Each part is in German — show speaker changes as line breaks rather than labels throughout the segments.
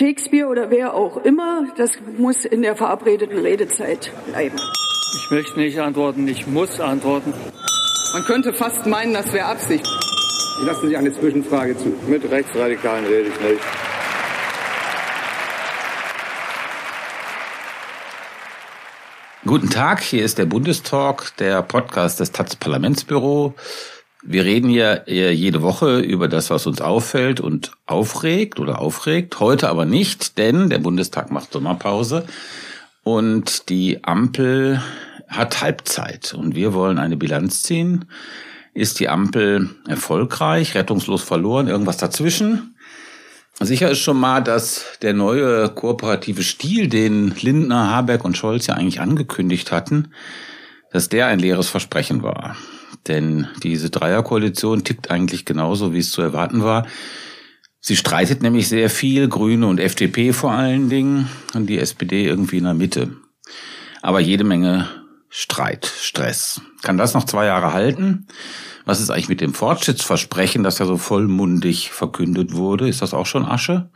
Shakespeare oder wer auch immer, das muss in der verabredeten Redezeit bleiben.
Ich möchte nicht antworten, ich muss antworten.
Man könnte fast meinen, das wäre Absicht.
Ich lasse Sie eine Zwischenfrage zu.
Mit Rechtsradikalen rede ich nicht.
Guten Tag, hier ist der Bundestalk, der Podcast des Taz Parlamentsbüro. Wir reden hier jede Woche über das, was uns auffällt und aufregt oder aufregt. Heute aber nicht, denn der Bundestag macht Sommerpause und die Ampel hat Halbzeit und wir wollen eine Bilanz ziehen. Ist die Ampel erfolgreich, rettungslos verloren, irgendwas dazwischen? Sicher ist schon mal, dass der neue kooperative Stil, den Lindner, Habeck und Scholz ja eigentlich angekündigt hatten, dass der ein leeres Versprechen war. Denn diese Dreierkoalition tickt eigentlich genauso, wie es zu erwarten war. Sie streitet nämlich sehr viel, Grüne und FDP vor allen Dingen, und die SPD irgendwie in der Mitte. Aber jede Menge Streit, Stress. Kann das noch zwei Jahre halten? Was ist eigentlich mit dem Fortschrittsversprechen, das ja so vollmundig verkündet wurde? Ist das auch schon Asche?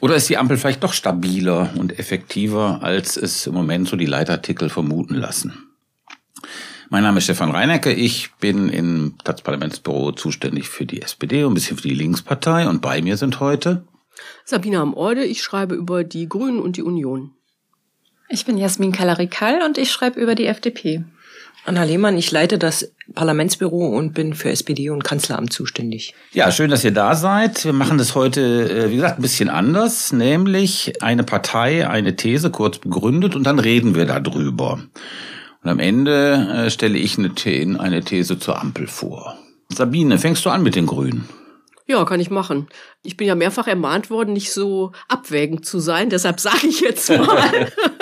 Oder ist die Ampel vielleicht doch stabiler und effektiver, als es im Moment so die Leitartikel vermuten lassen? Mein Name ist Stefan Reinecke. Ich bin im Stadtparlamentsbüro zuständig für die SPD und ein bisschen für die Linkspartei. Und bei mir sind heute
Sabina am Orde. Ich schreibe über die Grünen und die Union.
Ich bin Jasmin Kalarikal und ich schreibe über die FDP.
Anna Lehmann, ich leite das Parlamentsbüro und bin für SPD und Kanzleramt zuständig.
Ja, schön, dass ihr da seid. Wir machen das heute, äh, wie gesagt, ein bisschen anders, nämlich eine Partei, eine These kurz begründet und dann reden wir darüber. Und am Ende äh, stelle ich eine, eine These zur Ampel vor. Sabine, fängst du an mit den Grünen?
Ja, kann ich machen. Ich bin ja mehrfach ermahnt worden, nicht so abwägend zu sein. Deshalb sage ich jetzt mal.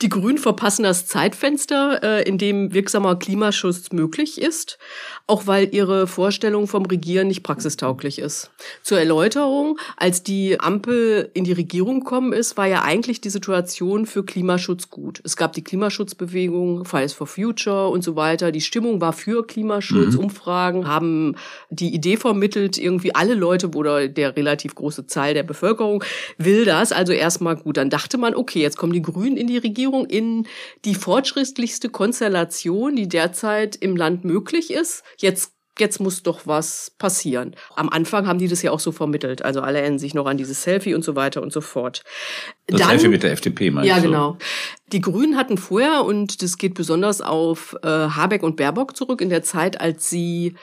Die Grünen verpassen das Zeitfenster, äh, in dem wirksamer Klimaschutz möglich ist, auch weil ihre Vorstellung vom Regieren nicht praxistauglich ist. Zur Erläuterung, als die Ampel in die Regierung gekommen ist, war ja eigentlich die Situation für Klimaschutz gut. Es gab die Klimaschutzbewegung, Fridays for Future und so weiter. Die Stimmung war für Klimaschutz. Mhm. Umfragen haben die Idee vermittelt, irgendwie alle Leute oder der relativ große Zahl der Bevölkerung will das. Also erstmal gut. Dann dachte man, okay, jetzt kommen die Grünen in die Regierung, in die fortschrittlichste Konstellation, die derzeit im Land möglich ist jetzt jetzt muss doch was passieren. Am Anfang haben die das ja auch so vermittelt. Also alle erinnern sich noch an dieses Selfie und so weiter und so fort.
Das Dann, Selfie mit der FDP meinst
Ja, genau. Die Grünen hatten vorher, und das geht besonders auf äh, Habeck und Baerbock zurück, in der Zeit, als sie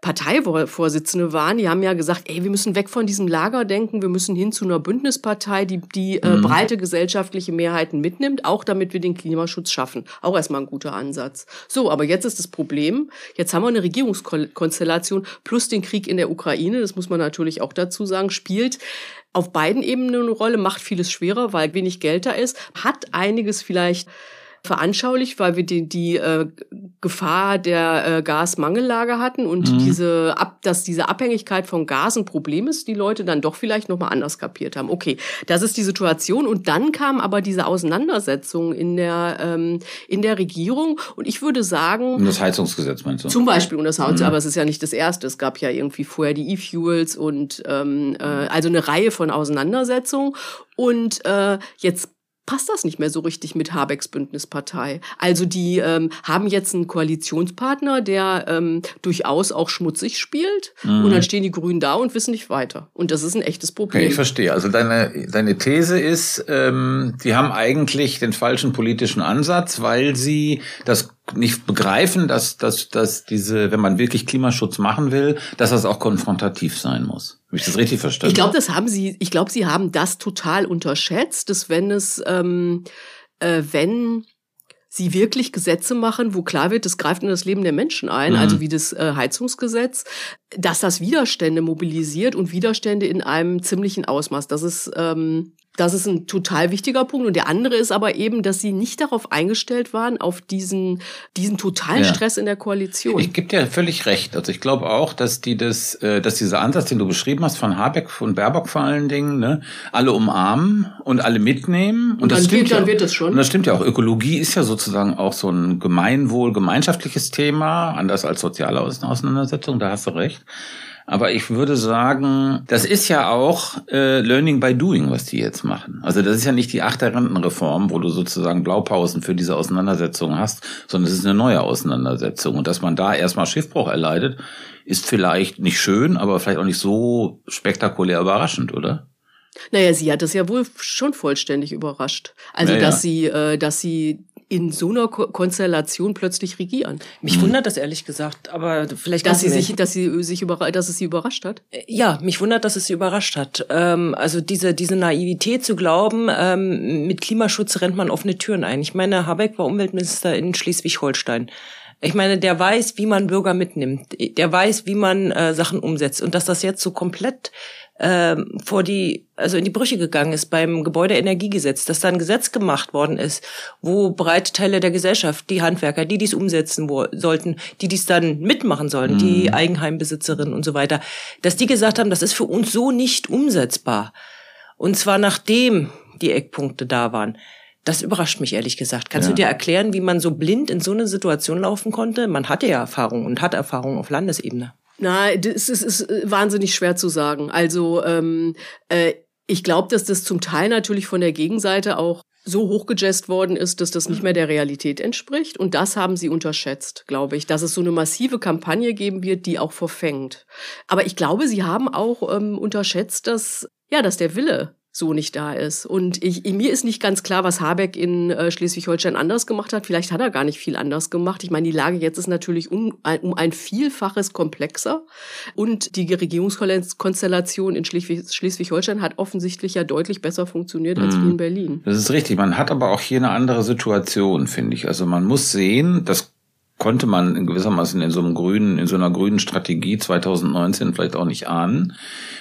Parteivorsitzende waren, die haben ja gesagt, ey, wir müssen weg von diesem Lager denken, wir müssen hin zu einer Bündnispartei, die die äh, mhm. breite gesellschaftliche Mehrheiten mitnimmt, auch damit wir den Klimaschutz schaffen. Auch erstmal ein guter Ansatz. So, aber jetzt ist das Problem, jetzt haben wir eine Regierungskonstellation plus den Krieg in der Ukraine, das muss man natürlich auch dazu sagen, spielt auf beiden Ebenen eine Rolle, macht vieles schwerer, weil wenig Geld da ist, hat einiges vielleicht veranschaulicht, weil wir die, die äh, Gefahr der äh, Gasmangellage hatten und mhm. diese ab, dass diese Abhängigkeit von Gas ein Problem ist, die Leute dann doch vielleicht noch mal anders kapiert haben. Okay, das ist die Situation und dann kam aber diese Auseinandersetzung in der ähm, in der Regierung und ich würde sagen
um das Heizungsgesetz meinst du?
Zum Beispiel um das Heizungsgesetz, mhm. aber es ist ja nicht das erste. Es gab ja irgendwie vorher die E-Fuels und ähm, äh, also eine Reihe von Auseinandersetzungen und äh, jetzt passt das nicht mehr so richtig mit Habecks Bündnispartei. Also die ähm, haben jetzt einen Koalitionspartner, der ähm, durchaus auch schmutzig spielt mhm. und dann stehen die Grünen da und wissen nicht weiter. Und das ist ein echtes Problem.
Okay, ich verstehe. Also deine, deine These ist, ähm, die haben eigentlich den falschen politischen Ansatz, weil sie das nicht begreifen, dass, dass, dass diese, wenn man wirklich Klimaschutz machen will, dass das auch konfrontativ sein muss. Habe ich das richtig verstanden?
Ich glaube, das haben sie, ich glaube, sie haben das total unterschätzt, dass wenn es, ähm, äh, wenn sie wirklich Gesetze machen, wo klar wird, das greift in das Leben der Menschen ein, mhm. also wie das äh, Heizungsgesetz, dass das Widerstände mobilisiert und Widerstände in einem ziemlichen Ausmaß. Das ist ähm, das ist ein total wichtiger Punkt. Und der andere ist aber eben, dass sie nicht darauf eingestellt waren, auf diesen, diesen totalen ja. Stress in der Koalition.
Ich gebe dir völlig recht. Also ich glaube auch, dass die das, äh, dass dieser Ansatz, den du beschrieben hast, von Habeck, von Baerbock vor allen Dingen, ne, alle umarmen und alle mitnehmen.
Und, und das stimmt geht, ja, dann wird das schon.
Und das stimmt ja auch. Ökologie ist ja sozusagen auch so ein Gemeinwohl, gemeinschaftliches Thema, anders als soziale Auseinandersetzung, da hast du recht. Aber ich würde sagen, das ist ja auch äh, Learning by Doing, was die jetzt machen. Also das ist ja nicht die achte Rentenreform, wo du sozusagen Blaupausen für diese Auseinandersetzung hast, sondern es ist eine neue Auseinandersetzung. Und dass man da erstmal Schiffbruch erleidet, ist vielleicht nicht schön, aber vielleicht auch nicht so spektakulär überraschend, oder?
Naja, sie hat es ja wohl schon vollständig überrascht. Also,
Naja.
dass sie, äh, dass sie in so einer Ko Konstellation plötzlich regieren.
Mich wundert das ehrlich gesagt, aber vielleicht
Dass sie sich, dass sie sich überra dass es sie überrascht hat.
Ja, mich wundert, dass es sie überrascht hat. Ähm, also diese, diese Naivität zu glauben, ähm, mit Klimaschutz rennt man offene Türen ein. Ich meine, Habeck war Umweltminister in Schleswig-Holstein. Ich meine, der weiß, wie man Bürger mitnimmt. Der weiß, wie man äh, Sachen umsetzt. Und dass das jetzt so komplett ähm, vor die, also in die Brüche gegangen ist beim Gebäudeenergiegesetz, dass da ein Gesetz gemacht worden ist, wo breite Teile der Gesellschaft, die Handwerker, die dies umsetzen sollten, die dies dann mitmachen sollen, die Eigenheimbesitzerinnen und so weiter, dass die gesagt haben, das ist für uns so nicht umsetzbar. Und zwar nachdem die Eckpunkte da waren. Das überrascht mich ehrlich gesagt. Kannst
Ja.
du dir erklären, wie man so blind in so eine Situation laufen konnte? Man hatte ja Erfahrung und hat Erfahrung auf Landesebene.
Na, das ist, ist äh, wahnsinnig schwer zu sagen. Also ähm, äh, ich glaube, dass das zum Teil natürlich von der Gegenseite auch so hochgejazzt worden ist, dass das nicht mehr der Realität entspricht. Und das haben sie unterschätzt, glaube ich, dass es so eine massive Kampagne geben wird, die auch verfängt. Aber ich glaube, sie haben auch ähm, unterschätzt, dass ja, dass der Wille so nicht da ist. Und ich, mir ist nicht ganz klar, was Habeck in äh, Schleswig-Holstein anders gemacht hat. Vielleicht hat er gar nicht viel anders gemacht. Ich meine, die Lage jetzt ist natürlich um ein, um ein Vielfaches komplexer. Und die Regierungskonstellation in Schleswig- Schleswig-Holstein hat offensichtlich ja deutlich besser funktioniert als
Mhm.
in Berlin.
Das ist richtig. Man hat aber auch hier eine andere Situation, finde ich. Also man muss sehen, das konnte man in gewissermaßen in so einem grünen, in so einer grünen Strategie 2019 vielleicht auch nicht ahnen.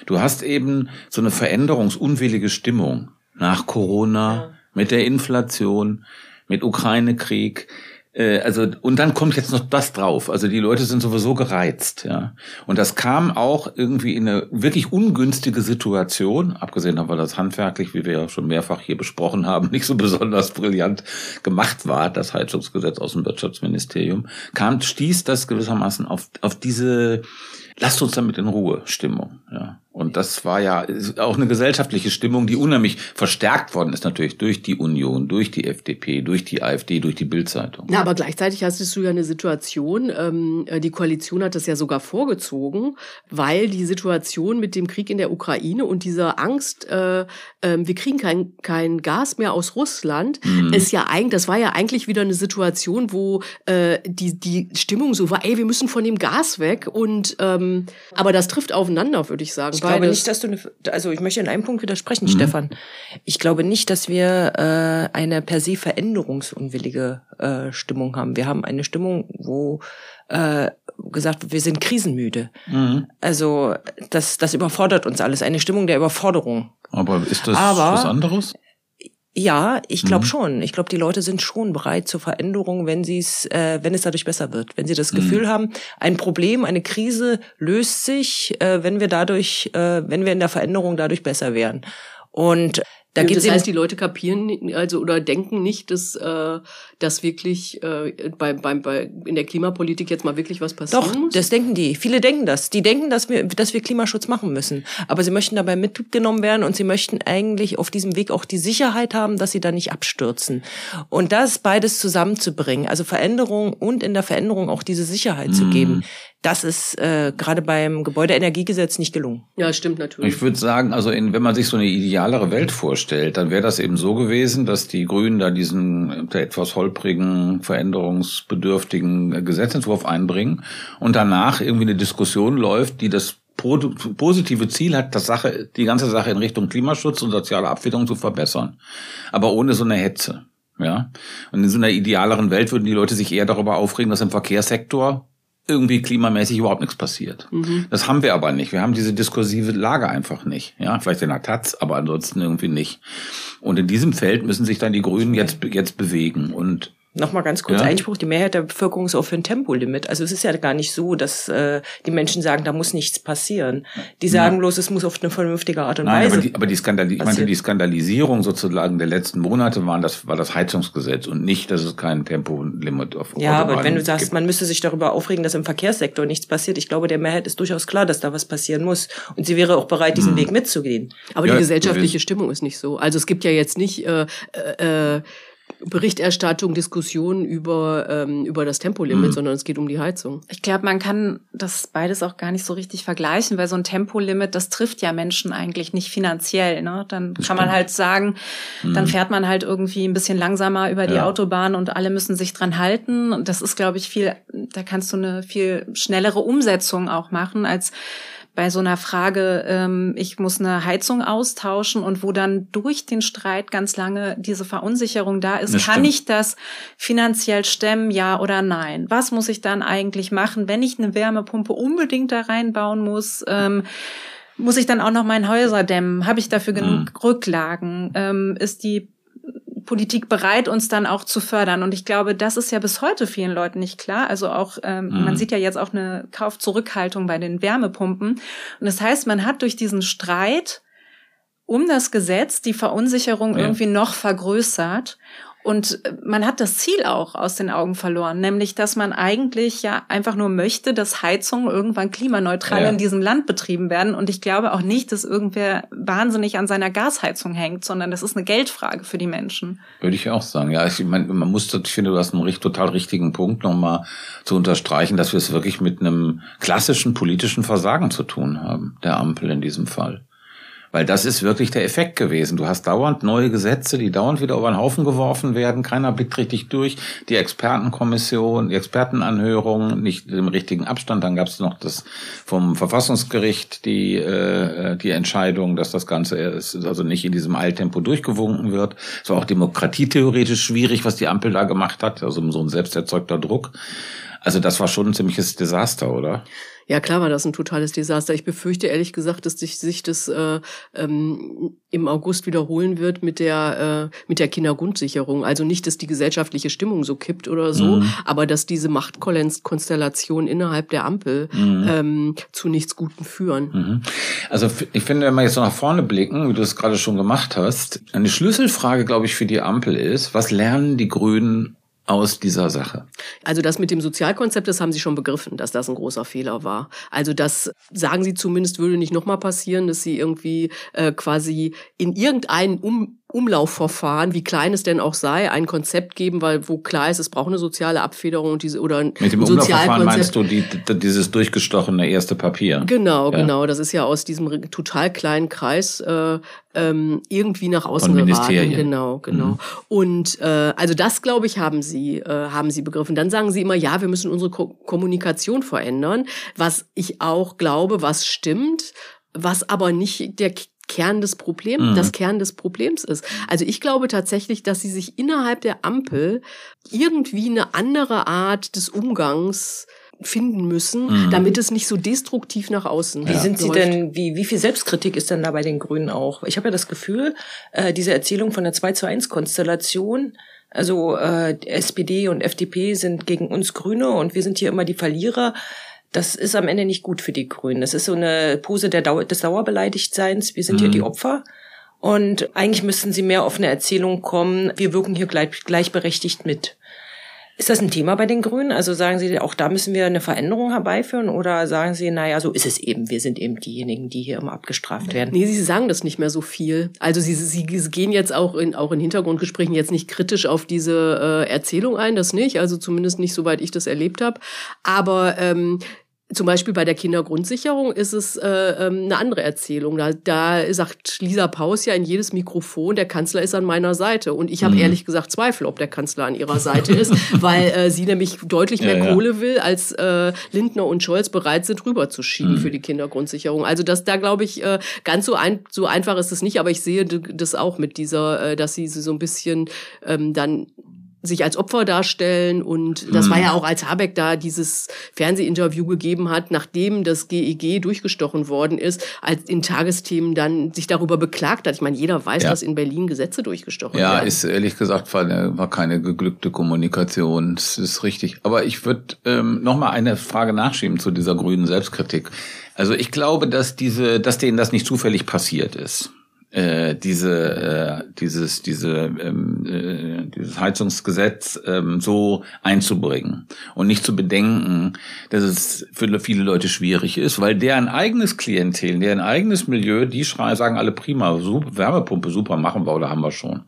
Du hast eben so eine veränderungsunwillige Stimmung nach Corona, mit der Inflation, mit Ukraine-Krieg. Äh, Also, und dann kommt jetzt noch das drauf. Also die Leute sind sowieso gereizt, ja. Und das kam auch irgendwie in eine wirklich ungünstige Situation, abgesehen davon, weil das handwerklich, wie wir ja schon mehrfach hier besprochen haben, nicht so besonders brillant gemacht war, das Heizungsgesetz aus dem Wirtschaftsministerium, kam, stieß das gewissermaßen auf, auf diese Lasst uns damit in Ruhe Stimmung, ja. Und das war ja auch eine gesellschaftliche Stimmung, die unheimlich verstärkt worden ist natürlich durch die Union, durch die FDP, durch die AfD, durch die Bildzeitung.
Na, aber gleichzeitig hast du ja eine Situation, ähm, äh, die Koalition hat das ja sogar vorgezogen, weil die Situation mit dem Krieg in der Ukraine und dieser Angst, äh, äh, wir kriegen kein, kein Gas mehr aus Russland,
Mhm.
ist ja eigentlich, das war ja eigentlich wieder eine Situation, wo äh, die, die Stimmung so war, ey, wir müssen von dem Gas weg und ähm, aber das trifft aufeinander, würde ich sagen.
Ich glaube
beides.
nicht, dass du eine, also ich möchte in einem Punkt widersprechen,
Mhm.
Stefan. Ich glaube nicht, dass wir äh, eine per se veränderungsunwillige äh, Stimmung haben. Wir haben eine Stimmung, wo äh, gesagt wird, wir sind krisenmüde.
Mhm.
Also das, das überfordert uns alles. Eine Stimmung der Überforderung.
Aber ist das
Aber-
was anderes?
Ja, ich glaube
Mhm.
schon. Ich glaube, die Leute sind schon bereit zur Veränderung, wenn sie es, äh, wenn es dadurch besser wird. Wenn sie das
Mhm.
Gefühl haben, ein Problem, eine Krise löst sich, äh, wenn wir dadurch, äh, wenn wir in der Veränderung dadurch besser werden. Und da
Ja,
geht
das heißt, die Leute kapieren also oder denken nicht, dass äh, dass wirklich äh, bei, beim bei in der Klimapolitik jetzt mal wirklich was passieren
Doch,
muss.
das denken die. Viele denken das. Die denken, dass wir, dass wir Klimaschutz machen müssen. Aber sie möchten dabei mitgenommen werden und sie möchten eigentlich auf diesem Weg auch die Sicherheit haben, dass sie da nicht abstürzen. Und das beides zusammenzubringen, also Veränderung und in der Veränderung auch diese Sicherheit zu geben, das ist äh, gerade beim Gebäudeenergiegesetz nicht gelungen.
ja, stimmt natürlich.
Ich würde sagen, also in, wenn man sich so eine idealere Welt vorstellt, dann wäre das eben so gewesen, dass die Grünen da diesen äh, etwas holprigen, veränderungsbedürftigen Gesetzentwurf einbringen und danach irgendwie eine Diskussion läuft, die das positive Ziel hat, das Sache, die ganze Sache in Richtung Klimaschutz und soziale Abfederung zu verbessern. Aber ohne so eine Hetze. Ja. Und in so einer idealeren Welt würden die Leute sich eher darüber aufregen, dass im Verkehrssektor irgendwie klimamäßig überhaupt nichts passiert. Das haben wir aber nicht. Wir haben diese diskursive Lage einfach nicht. Ja, vielleicht in der Taz, aber ansonsten irgendwie nicht. Und in diesem Feld müssen sich dann die Grünen jetzt, jetzt bewegen. Und
Nochmal ganz kurz
Ja.
Einspruch. Die Mehrheit der Bevölkerung ist auch für ein Tempolimit. Also es ist ja gar nicht so, dass äh, die Menschen sagen, da muss nichts passieren. Die sagen bloß, es muss auf eine vernünftige Art und
Nein,
Weise.
aber die, aber die, Skandali ich meinte, die Skandalisierung sozusagen der letzten Monate waren das, war das Heizungsgesetz und nicht, dass es kein Tempolimit auf
ja, aber wenn du sagst,
gibt.
man müsste sich darüber aufregen, dass im Verkehrssektor nichts passiert, ich glaube, der Mehrheit ist durchaus klar, dass da was passieren muss. Und sie wäre auch bereit, diesen Weg mitzugehen.
Aber
Ja,
die gesellschaftliche. Stimmung ist nicht so. Also es gibt ja jetzt nicht äh, äh, äh, Berichterstattung, Diskussionen über, ähm, über das Tempolimit, sondern es geht um die Heizung.
Ich glaube, man kann das beides auch gar nicht so richtig vergleichen, weil so ein Tempolimit, das trifft ja Menschen eigentlich nicht finanziell. Ne? Dann kann man halt sagen, dann fährt man halt irgendwie ein bisschen langsamer über die
Ja.
Autobahn und alle müssen sich dran halten. Und das ist, glaube ich, viel, da kannst du eine viel schnellere Umsetzung auch machen als bei so einer Frage, ähm, ich muss eine Heizung austauschen und wo dann durch den Streit ganz lange diese Verunsicherung da ist,
Das
kann
stimmt.
ich das finanziell stemmen, ja oder nein? Was muss ich dann eigentlich machen, wenn ich eine Wärmepumpe unbedingt da reinbauen muss? Ähm, muss ich dann auch noch mein Häuser dämmen? Habe ich dafür genug Rücklagen? Ähm, ist die Politik bereit, uns dann auch zu fördern. Und ich glaube, das ist ja bis heute vielen Leuten nicht klar. Also auch, ähm, man sieht ja jetzt auch eine Kaufzurückhaltung bei den Wärmepumpen. Und das heißt, man hat durch diesen Streit um das Gesetz die Verunsicherung
Ja.
irgendwie noch vergrößert. Und äh, man hat das Ziel auch aus den Augen verloren, nämlich dass man eigentlich ja einfach nur möchte, dass Heizungen irgendwann klimaneutral
Ja.
in diesem Land betrieben werden. Und ich glaube auch nicht, dass irgendwer wahnsinnig an seiner Gasheizung hängt, sondern das ist eine Geldfrage für die Menschen.
Würde ich auch sagen. Ja, ich meine, man muss, ich finde, du hast einen richtig, total richtigen Punkt nochmal zu unterstreichen, dass wir es wirklich mit einem klassischen politischen Versagen zu tun haben, der Ampel in diesem Fall. Weil das ist wirklich der Effekt gewesen. Du hast dauernd neue Gesetze, die dauernd wieder über den Haufen geworfen werden. Keiner blickt richtig durch. Die Expertenkommission, die Expertenanhörung, nicht im richtigen Abstand. Dann gab es noch das vom Verfassungsgericht die äh, die Entscheidung, dass das Ganze ist, also nicht in diesem Eiltempo durchgewunken wird. Es war auch demokratietheoretisch schwierig, was die Ampel da gemacht hat. Also so ein selbsterzeugter Druck. Also das war schon ein ziemliches Desaster, oder?
Ja, klar war das ein totales Desaster. Ich befürchte ehrlich gesagt, dass sich, sich das äh, ähm, im August wiederholen wird mit der äh, mit der Kindergrundsicherung. Also nicht, dass die gesellschaftliche Stimmung so kippt oder so, aber dass diese Machtkonstellation innerhalb der Ampel ähm, zu nichts Gutem führen.
Mhm. Also ich finde, wenn wir jetzt so nach vorne blicken, wie du es gerade schon gemacht hast, eine Schlüsselfrage, glaube ich, für die Ampel ist, was lernen die Grünen aus dieser Sache?
Also das mit dem Sozialkonzept, das haben Sie schon begriffen, dass das ein großer Fehler war. Also das sagen Sie zumindest würde nicht nochmal passieren, dass Sie irgendwie äh, quasi in irgendein um Umlaufverfahren, wie klein es denn auch sei, ein Konzept geben, weil wo klar ist, es braucht eine soziale Abfederung und diese oder ein
Mit dem Umlaufverfahren meinst du die, die, dieses durchgestochene erste Papier?
Genau,
Ja.
genau. Das ist ja aus diesem total kleinen Kreis äh, ähm, irgendwie nach außen geraten. Genau, genau.
Mhm.
Und äh, also das, glaube ich, haben sie äh, haben sie begriffen. Dann sagen sie immer, ja, wir müssen unsere Ko Kommunikation verändern, was ich auch glaube, was stimmt, was aber nicht der Kern des Problems,
Mhm.
das Kern des Problems ist. Also ich glaube tatsächlich, dass sie sich innerhalb der Ampel irgendwie eine andere Art des Umgangs finden müssen,
Mhm.
damit es nicht so destruktiv nach außen
Wie sind Sie
läuft.
denn, wie, wie viel Selbstkritik ist denn da bei den Grünen auch? Ich habe ja das Gefühl, äh, diese Erzählung von der 2 zu 1 Konstellation, also äh, SPD und FDP sind gegen uns Grüne und wir sind hier immer die Verlierer. Das ist am Ende nicht gut für die Grünen. Das ist so eine Pose der Dauer, des Dauerbeleidigtseins. Wir sind hier die Opfer. Und eigentlich müssten sie mehr auf eine Erzählung kommen, wir wirken hier gleich, gleichberechtigt mit. Ist das ein Thema bei den Grünen? Also sagen Sie, auch da müssen wir eine Veränderung herbeiführen? Oder sagen Sie, naja, so ist es eben. Wir sind eben diejenigen, die hier immer abgestraft werden.
Nee, sie sagen das nicht mehr so viel. Also sie, sie gehen jetzt auch in, auch in Hintergrundgesprächen jetzt nicht kritisch auf diese äh, Erzählung ein, das nicht. Also zumindest nicht, soweit ich das erlebt habe. Aber ähm, zum Beispiel bei der Kindergrundsicherung ist es äh, ähm, eine andere Erzählung. Da, da sagt Lisa Paus ja in jedes Mikrofon, der Kanzler ist an meiner Seite. Und ich habe
Mhm.
ehrlich gesagt Zweifel, ob der Kanzler an ihrer Seite ist, weil äh, sie nämlich deutlich mehr
Ja, ja.
Kohle will, als äh, Lindner und Scholz bereit sind, rüberzuschieben
Mhm.
für die Kindergrundsicherung. Also das da glaube ich äh, ganz so ein, so einfach ist es nicht, aber ich sehe das auch mit dieser, äh, dass sie so ein bisschen ähm, dann sich als Opfer darstellen. Und das
Mhm.
war ja auch, als Habeck da dieses Fernsehinterview gegeben hat, nachdem das GEG durchgestochen worden ist, als in Tagesthemen dann sich darüber beklagt hat. Ich meine, jeder weiß,
Ja.
dass in Berlin Gesetze durchgestochen
Ja,
werden.
ist ehrlich gesagt war, war keine geglückte Kommunikation. Das ist richtig. Aber ich würde ähm, noch mal eine Frage nachschieben zu dieser grünen Selbstkritik. Also ich glaube, dass diese, dass denen das nicht zufällig passiert ist. Äh, diese, äh, dieses, diese, ähm, äh, dieses Heizungsgesetz ähm, so einzubringen und nicht zu bedenken, dass es für viele Leute schwierig ist, weil deren eigenes Klientel, deren eigenes Milieu, die schreien, sagen alle prima, super, Wärmepumpe, super, machen wir oder haben wir schon.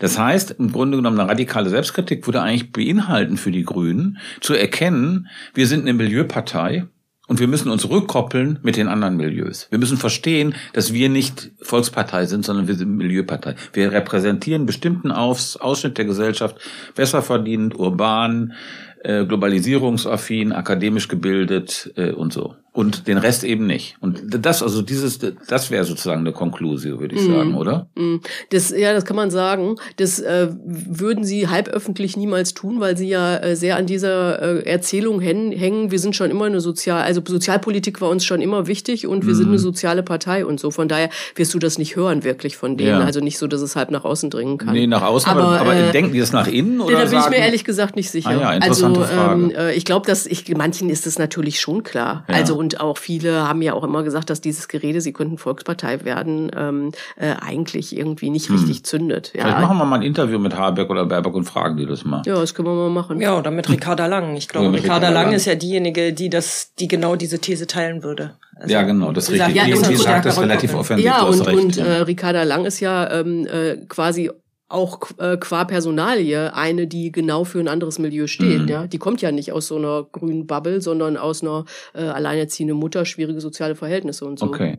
Das heißt, im Grunde genommen eine radikale Selbstkritik würde eigentlich beinhalten für die Grünen, zu erkennen, wir sind eine Milieupartei, und wir müssen uns rückkoppeln mit den anderen Milieus. Wir müssen verstehen, dass wir nicht Volkspartei sind, sondern wir sind Milieupartei. Wir repräsentieren bestimmten Aus Ausschnitt der Gesellschaft, besser verdient, urban, äh, globalisierungsaffin, akademisch gebildet äh, und so. Und den Rest eben nicht. Und das, also dieses, das wäre sozusagen eine Konklusion, würde ich
Mhm.
sagen, oder?
Mm, Das, ja, das kann man sagen. Das äh, würden sie halböffentlich niemals tun, weil sie ja äh, sehr an dieser äh, Erzählung hängen. Wir sind schon immer eine sozial, also Sozialpolitik war uns schon immer wichtig und wir sind
Mhm.
eine soziale Partei und so. Von daher wirst du das nicht hören wirklich von denen.
Ja.
Also nicht so, dass es halb nach außen dringen kann.
Nee, nach außen, aber, aber,
äh,
denken die das nach innen oder
da bin ich
sagen,
mir ehrlich gesagt nicht sicher.
Ah ja, interessante
also
Frage.
ähm, äh, ich glaube, dass ich manchen ist es natürlich schon klar.
Ja.
Also und auch viele haben ja auch immer gesagt, dass dieses Gerede, sie könnten Volkspartei werden, ähm, äh, eigentlich irgendwie nicht
Hm.
richtig zündet.
Vielleicht
Ja.
machen wir mal ein Interview mit Habeck oder Baerbock und fragen die das mal.
ja, das können wir mal machen.
Ja, oder mit Ricarda Lang. Ich glaube, Ricarda
Ricarda
Lang
Lang.
ist ja diejenige, die das, die genau diese These teilen würde. Also,
ja, genau, das
sagt,
richtig.
ja,
die, die sagt das relativ offensiv,
Ja, und,
recht.
und
ja.
äh, Ricarda Lang ist ja ähm, äh, quasi auch äh, qua Personalie eine, die genau für ein anderes Milieu steht.
Mhm.
Ja, die kommt ja nicht aus so einer grünen Bubble, sondern aus einer äh, alleinerziehenden Mutter, schwierige soziale Verhältnisse und so.
Okay.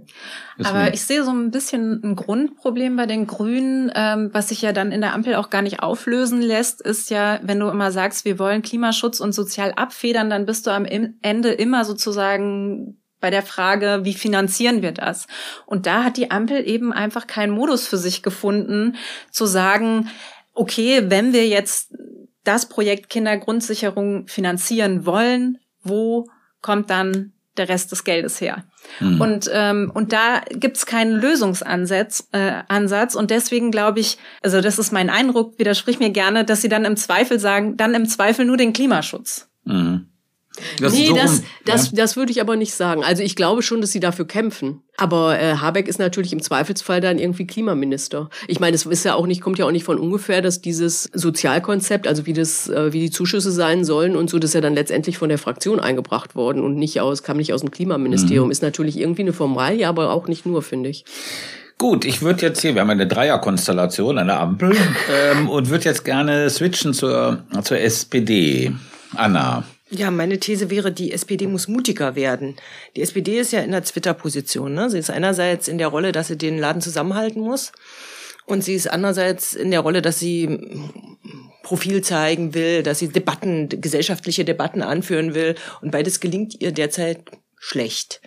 Ist
Aber
mir-
ich sehe so ein bisschen ein Grundproblem bei den Grünen, ähm, was sich ja dann in der Ampel auch gar nicht auflösen lässt, ist ja, wenn du immer sagst, wir wollen Klimaschutz und sozial abfedern, dann bist du am Ende immer sozusagen bei der Frage, wie finanzieren wir das? Und da hat die Ampel eben einfach keinen Modus für sich gefunden, zu sagen, okay, wenn wir jetzt das Projekt Kindergrundsicherung finanzieren wollen, wo kommt dann der Rest des Geldes her?
Mhm.
Und, ähm, und da gibt's keinen Lösungsansatz äh, Ansatz. Und deswegen glaube ich, also das ist mein Eindruck, widersprich mir gerne, dass sie dann im Zweifel sagen, dann im Zweifel nur den Klimaschutz.
Mhm. Das
nee,
so
das, das,
ja.
das würde ich aber nicht sagen. Also ich glaube schon, dass sie dafür kämpfen. Aber äh, Habeck ist natürlich im Zweifelsfall dann irgendwie Klimaminister. Ich meine, es ist ja auch nicht, kommt ja auch nicht von ungefähr, dass dieses Sozialkonzept, also wie das, äh, wie die Zuschüsse sein sollen und so, das ist ja dann letztendlich von der Fraktion eingebracht worden und nicht aus, kam nicht aus dem Klimaministerium.
Mhm.
Ist natürlich irgendwie eine Formalie, aber auch nicht nur, finde ich.
Gut, ich würde jetzt hier, wir haben eine Dreierkonstellation, eine Ampel, ähm, und würde jetzt gerne switchen zur, zur SPD. Anna.
Ja, meine These wäre, die SPD muss mutiger werden. Die SPD ist ja in der Twitter-Position. Ne? Sie ist einerseits in der Rolle, dass sie den Laden zusammenhalten muss. Und sie ist andererseits in der Rolle, dass sie Profil zeigen will, dass sie Debatten, gesellschaftliche Debatten anführen will. Und beides gelingt ihr derzeit schlecht.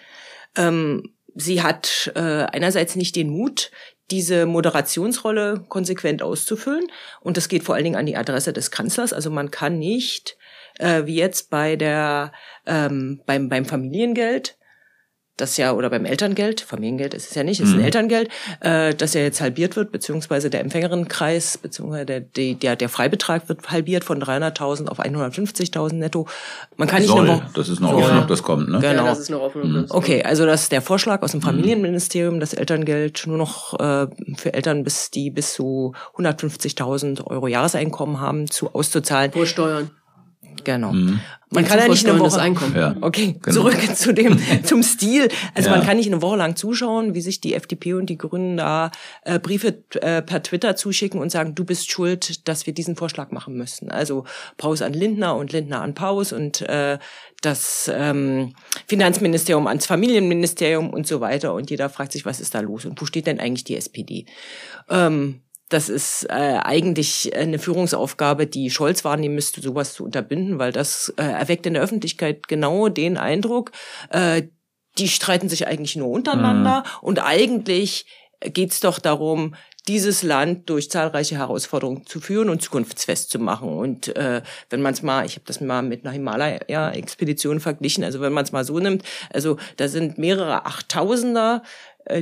Ähm, sie hat äh, einerseits nicht den Mut, diese Moderationsrolle konsequent auszufüllen. Und das geht vor allen Dingen an die Adresse des Kanzlers. Also man kann nicht äh, wie jetzt bei der ähm, beim beim Familiengeld das ja oder beim Elterngeld Familiengeld ist es ja nicht ist ein
Mhm.
Elterngeld äh, das ja jetzt halbiert wird beziehungsweise der Empfängerinnenkreis beziehungsweise der der der Freibetrag wird halbiert von 300.000 auf 150.000 netto man kann nicht
Soll,
eine Woche
das ist noch offen,
Ja.
ob das kommt, ne?
Genau.
Ja, das ist noch offen.
Okay, also das ist der Vorschlag aus dem Familienministerium, das Elterngeld nur noch äh, für Eltern, bis die bis zu 150.000 Euro Jahreseinkommen haben, zu auszuzahlen.
Vor Steuern.
Genau.
Mhm.
Man kann ja nicht eine Woche.
Einkommen.
Ja.
Okay,
Genau.
zurück zu dem zum Stil. Also
Ja.
man kann nicht eine Woche lang zuschauen, wie sich die FDP und die Grünen da äh, Briefe äh, per Twitter zuschicken und sagen, du bist schuld, dass wir diesen Vorschlag machen müssen. Also Paus an Lindner und Lindner an Paus und äh, das ähm, Finanzministerium ans Familienministerium und so weiter. Und jeder fragt sich, was ist da los und wo steht denn eigentlich die SPD? Ähm, das ist äh, eigentlich eine Führungsaufgabe, die Scholz wahrnehmen müsste, sowas zu unterbinden, weil das äh, erweckt in der Öffentlichkeit genau den Eindruck, äh, die streiten sich eigentlich nur untereinander und eigentlich geht's doch darum, dieses Land durch zahlreiche Herausforderungen zu führen und zukunftsfest zu machen. Und äh, wenn man es mal, ich habe das mal mit einer Himalaya-Expedition verglichen, also wenn man es mal so nimmt, also da sind mehrere Achttausender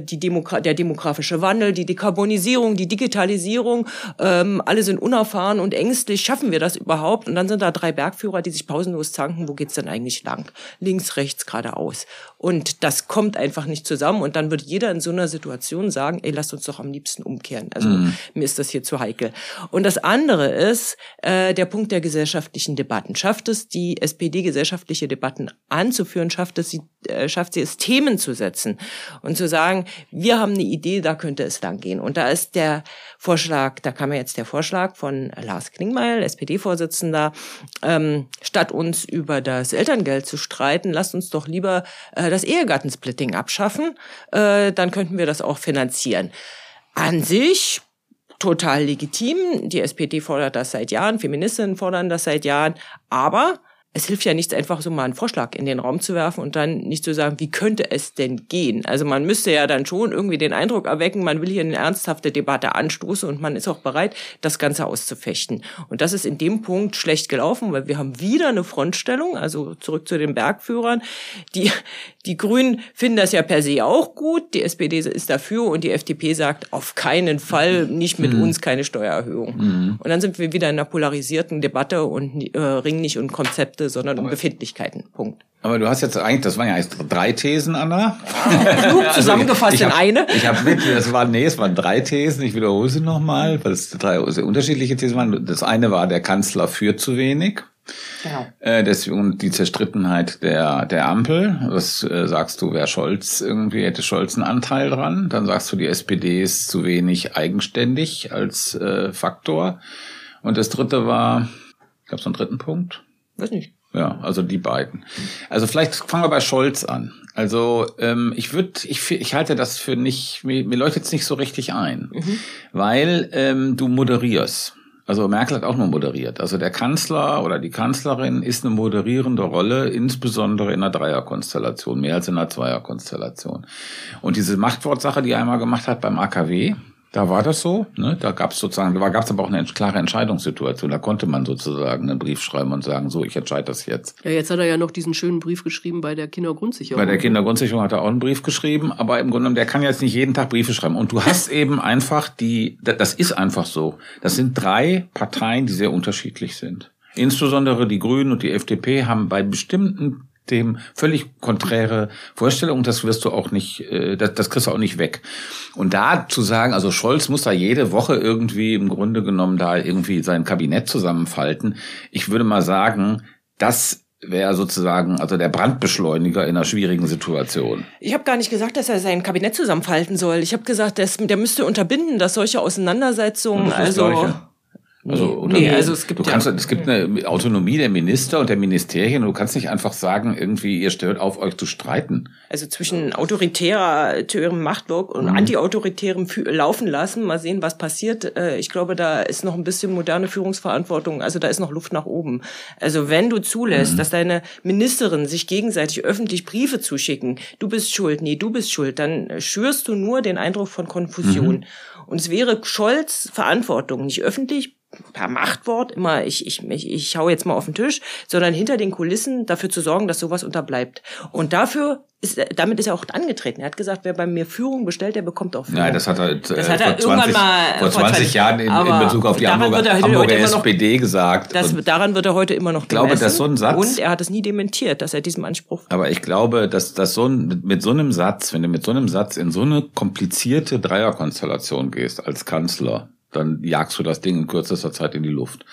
die Demogra der demografische Wandel, die Dekarbonisierung, die Digitalisierung, ähm, alle sind unerfahren und ängstlich. Schaffen wir das überhaupt? Und dann sind da drei Bergführer, die sich pausenlos zanken. Wo geht's denn eigentlich lang? Links, rechts, geradeaus. Und das kommt einfach nicht zusammen. Und dann wird jeder in so einer Situation sagen, ey, lasst uns doch am liebsten umkehren. Also mhm. mir ist das hier zu heikel. Und das andere ist äh, der Punkt der gesellschaftlichen Debatten. Schafft es die SPD, gesellschaftliche Debatten anzuführen? Schafft es sie, äh, schafft sie es, Themen zu setzen und zu sagen, wir haben eine Idee, da könnte es lang gehen. Und da ist der Vorschlag, da kam ja jetzt der Vorschlag von Lars Klingmeil, SPD-Vorsitzender, ähm, statt uns über das Elterngeld zu streiten, lasst uns doch lieber äh, das Ehegattensplitting abschaffen, äh, dann könnten wir das auch finanzieren. An sich total legitim. Die SPD fordert das seit Jahren, Feministinnen fordern das seit Jahren, aber es hilft ja nichts, einfach so mal einen Vorschlag in den Raum zu werfen und dann nicht zu sagen, wie könnte es denn gehen? Also man müsste ja dann schon irgendwie den Eindruck erwecken, man will hier eine ernsthafte Debatte anstoßen und man ist auch bereit, das Ganze auszufechten. Und das ist in dem Punkt schlecht gelaufen, weil wir haben wieder eine Frontstellung, also zurück zu den Bergführern. Die, die Grünen finden das ja per se auch gut, die SPD ist dafür und die FDP sagt, auf keinen Fall, nicht mit mhm. uns keine Steuererhöhung. Mhm. Und dann sind wir wieder in einer polarisierten Debatte und äh, ringen nicht um Konzepte sondern um Befindlichkeiten. Punkt.
Aber du hast jetzt eigentlich, das waren ja eigentlich drei Thesen, Anna.
Klug zusammengefasst
ich, ich
in
hab,
eine.
Ich habe mit, das waren, nee, es waren drei Thesen, ich wiederhole sie nochmal, weil es drei sehr unterschiedliche Thesen waren. Das eine war, der Kanzler führt zu wenig. Genau. Äh, deswegen die Zerstrittenheit der, der Ampel. Was äh, sagst du, wer Scholz irgendwie hätte Scholz einen Anteil dran? Dann sagst du, die SPD ist zu wenig eigenständig als äh, Faktor. Und das dritte war, gab es einen dritten Punkt?
Weiß nicht.
Ja, also die beiden. Also vielleicht fangen wir bei Scholz an. Also ähm, ich würde, ich, ich halte das für nicht, mir, mir leuchtet es nicht so richtig ein, mhm. weil ähm, du moderierst. Also Merkel hat auch nur moderiert. Also der Kanzler oder die Kanzlerin ist eine moderierende Rolle, insbesondere in einer Dreierkonstellation, mehr als in einer Zweierkonstellation. Und diese Machtwortsache, die er einmal gemacht hat beim AKW, da war das so, ne? Da gab es sozusagen, da gab es aber auch eine klare Entscheidungssituation. Da konnte man sozusagen einen Brief schreiben und sagen, so, ich entscheide das jetzt.
Ja, jetzt hat er ja noch diesen schönen Brief geschrieben bei der Kindergrundsicherung.
Bei der Kindergrundsicherung hat er auch einen Brief geschrieben, aber im Grunde, der kann jetzt nicht jeden Tag Briefe schreiben. Und du hast eben einfach die, das ist einfach so. Das sind drei Parteien, die sehr unterschiedlich sind. Insbesondere die Grünen und die FDP haben bei bestimmten dem völlig konträre Vorstellung. Das wirst du auch nicht, äh, das, das kriegst du auch nicht weg. Und da zu sagen, also Scholz muss da jede Woche irgendwie im Grunde genommen da irgendwie sein Kabinett zusammenfalten. Ich würde mal sagen, das wäre sozusagen also der Brandbeschleuniger in einer schwierigen Situation.
Ich habe gar nicht gesagt, dass er sein Kabinett zusammenfalten soll. Ich habe gesagt, der müsste unterbinden, dass solche Auseinandersetzungen, also
Gleiche. Also, nee, also es gibt du kannst, ja, es gibt eine Autonomie der Minister und der Ministerien. Du kannst nicht einfach sagen, irgendwie ihr stört auf, euch zu streiten.
Also zwischen autoritärem Machtblock und mhm. antiautoritärem laufen lassen, mal sehen, was passiert. Äh, ich glaube, da ist noch ein bisschen moderne Führungsverantwortung. Also da ist noch Luft nach oben. Also wenn du zulässt, mhm. dass deine Ministerinnen sich gegenseitig öffentlich Briefe zuschicken, du bist schuld, nee, du bist schuld, dann schürst du nur den Eindruck von Konfusion. Mhm. Und es wäre Scholz Verantwortung, nicht öffentlich per Machtwort immer, ich, ich, ich, ich hau jetzt mal auf den Tisch, sondern hinter den Kulissen dafür zu sorgen, dass sowas unterbleibt. Und dafür ist, damit ist er auch angetreten. Er hat gesagt, wer bei mir Führung bestellt, der bekommt auch Führung.
Nein, das hat er, das äh, hat er vor 20, mal vor 20 Jahren in, in Bezug auf die Hamburger, Hamburger SPD noch, gesagt.
Das, daran wird er heute immer noch
Ich glaube, dass so ein Satz.
Und er hat es nie dementiert, dass er diesem Anspruch.
Aber ich glaube, dass, dass so ein, mit so einem Satz, wenn du mit so einem Satz in so eine komplizierte Dreierkonstellation gehst als Kanzler, dann jagst du das Ding in kürzester Zeit in die Luft.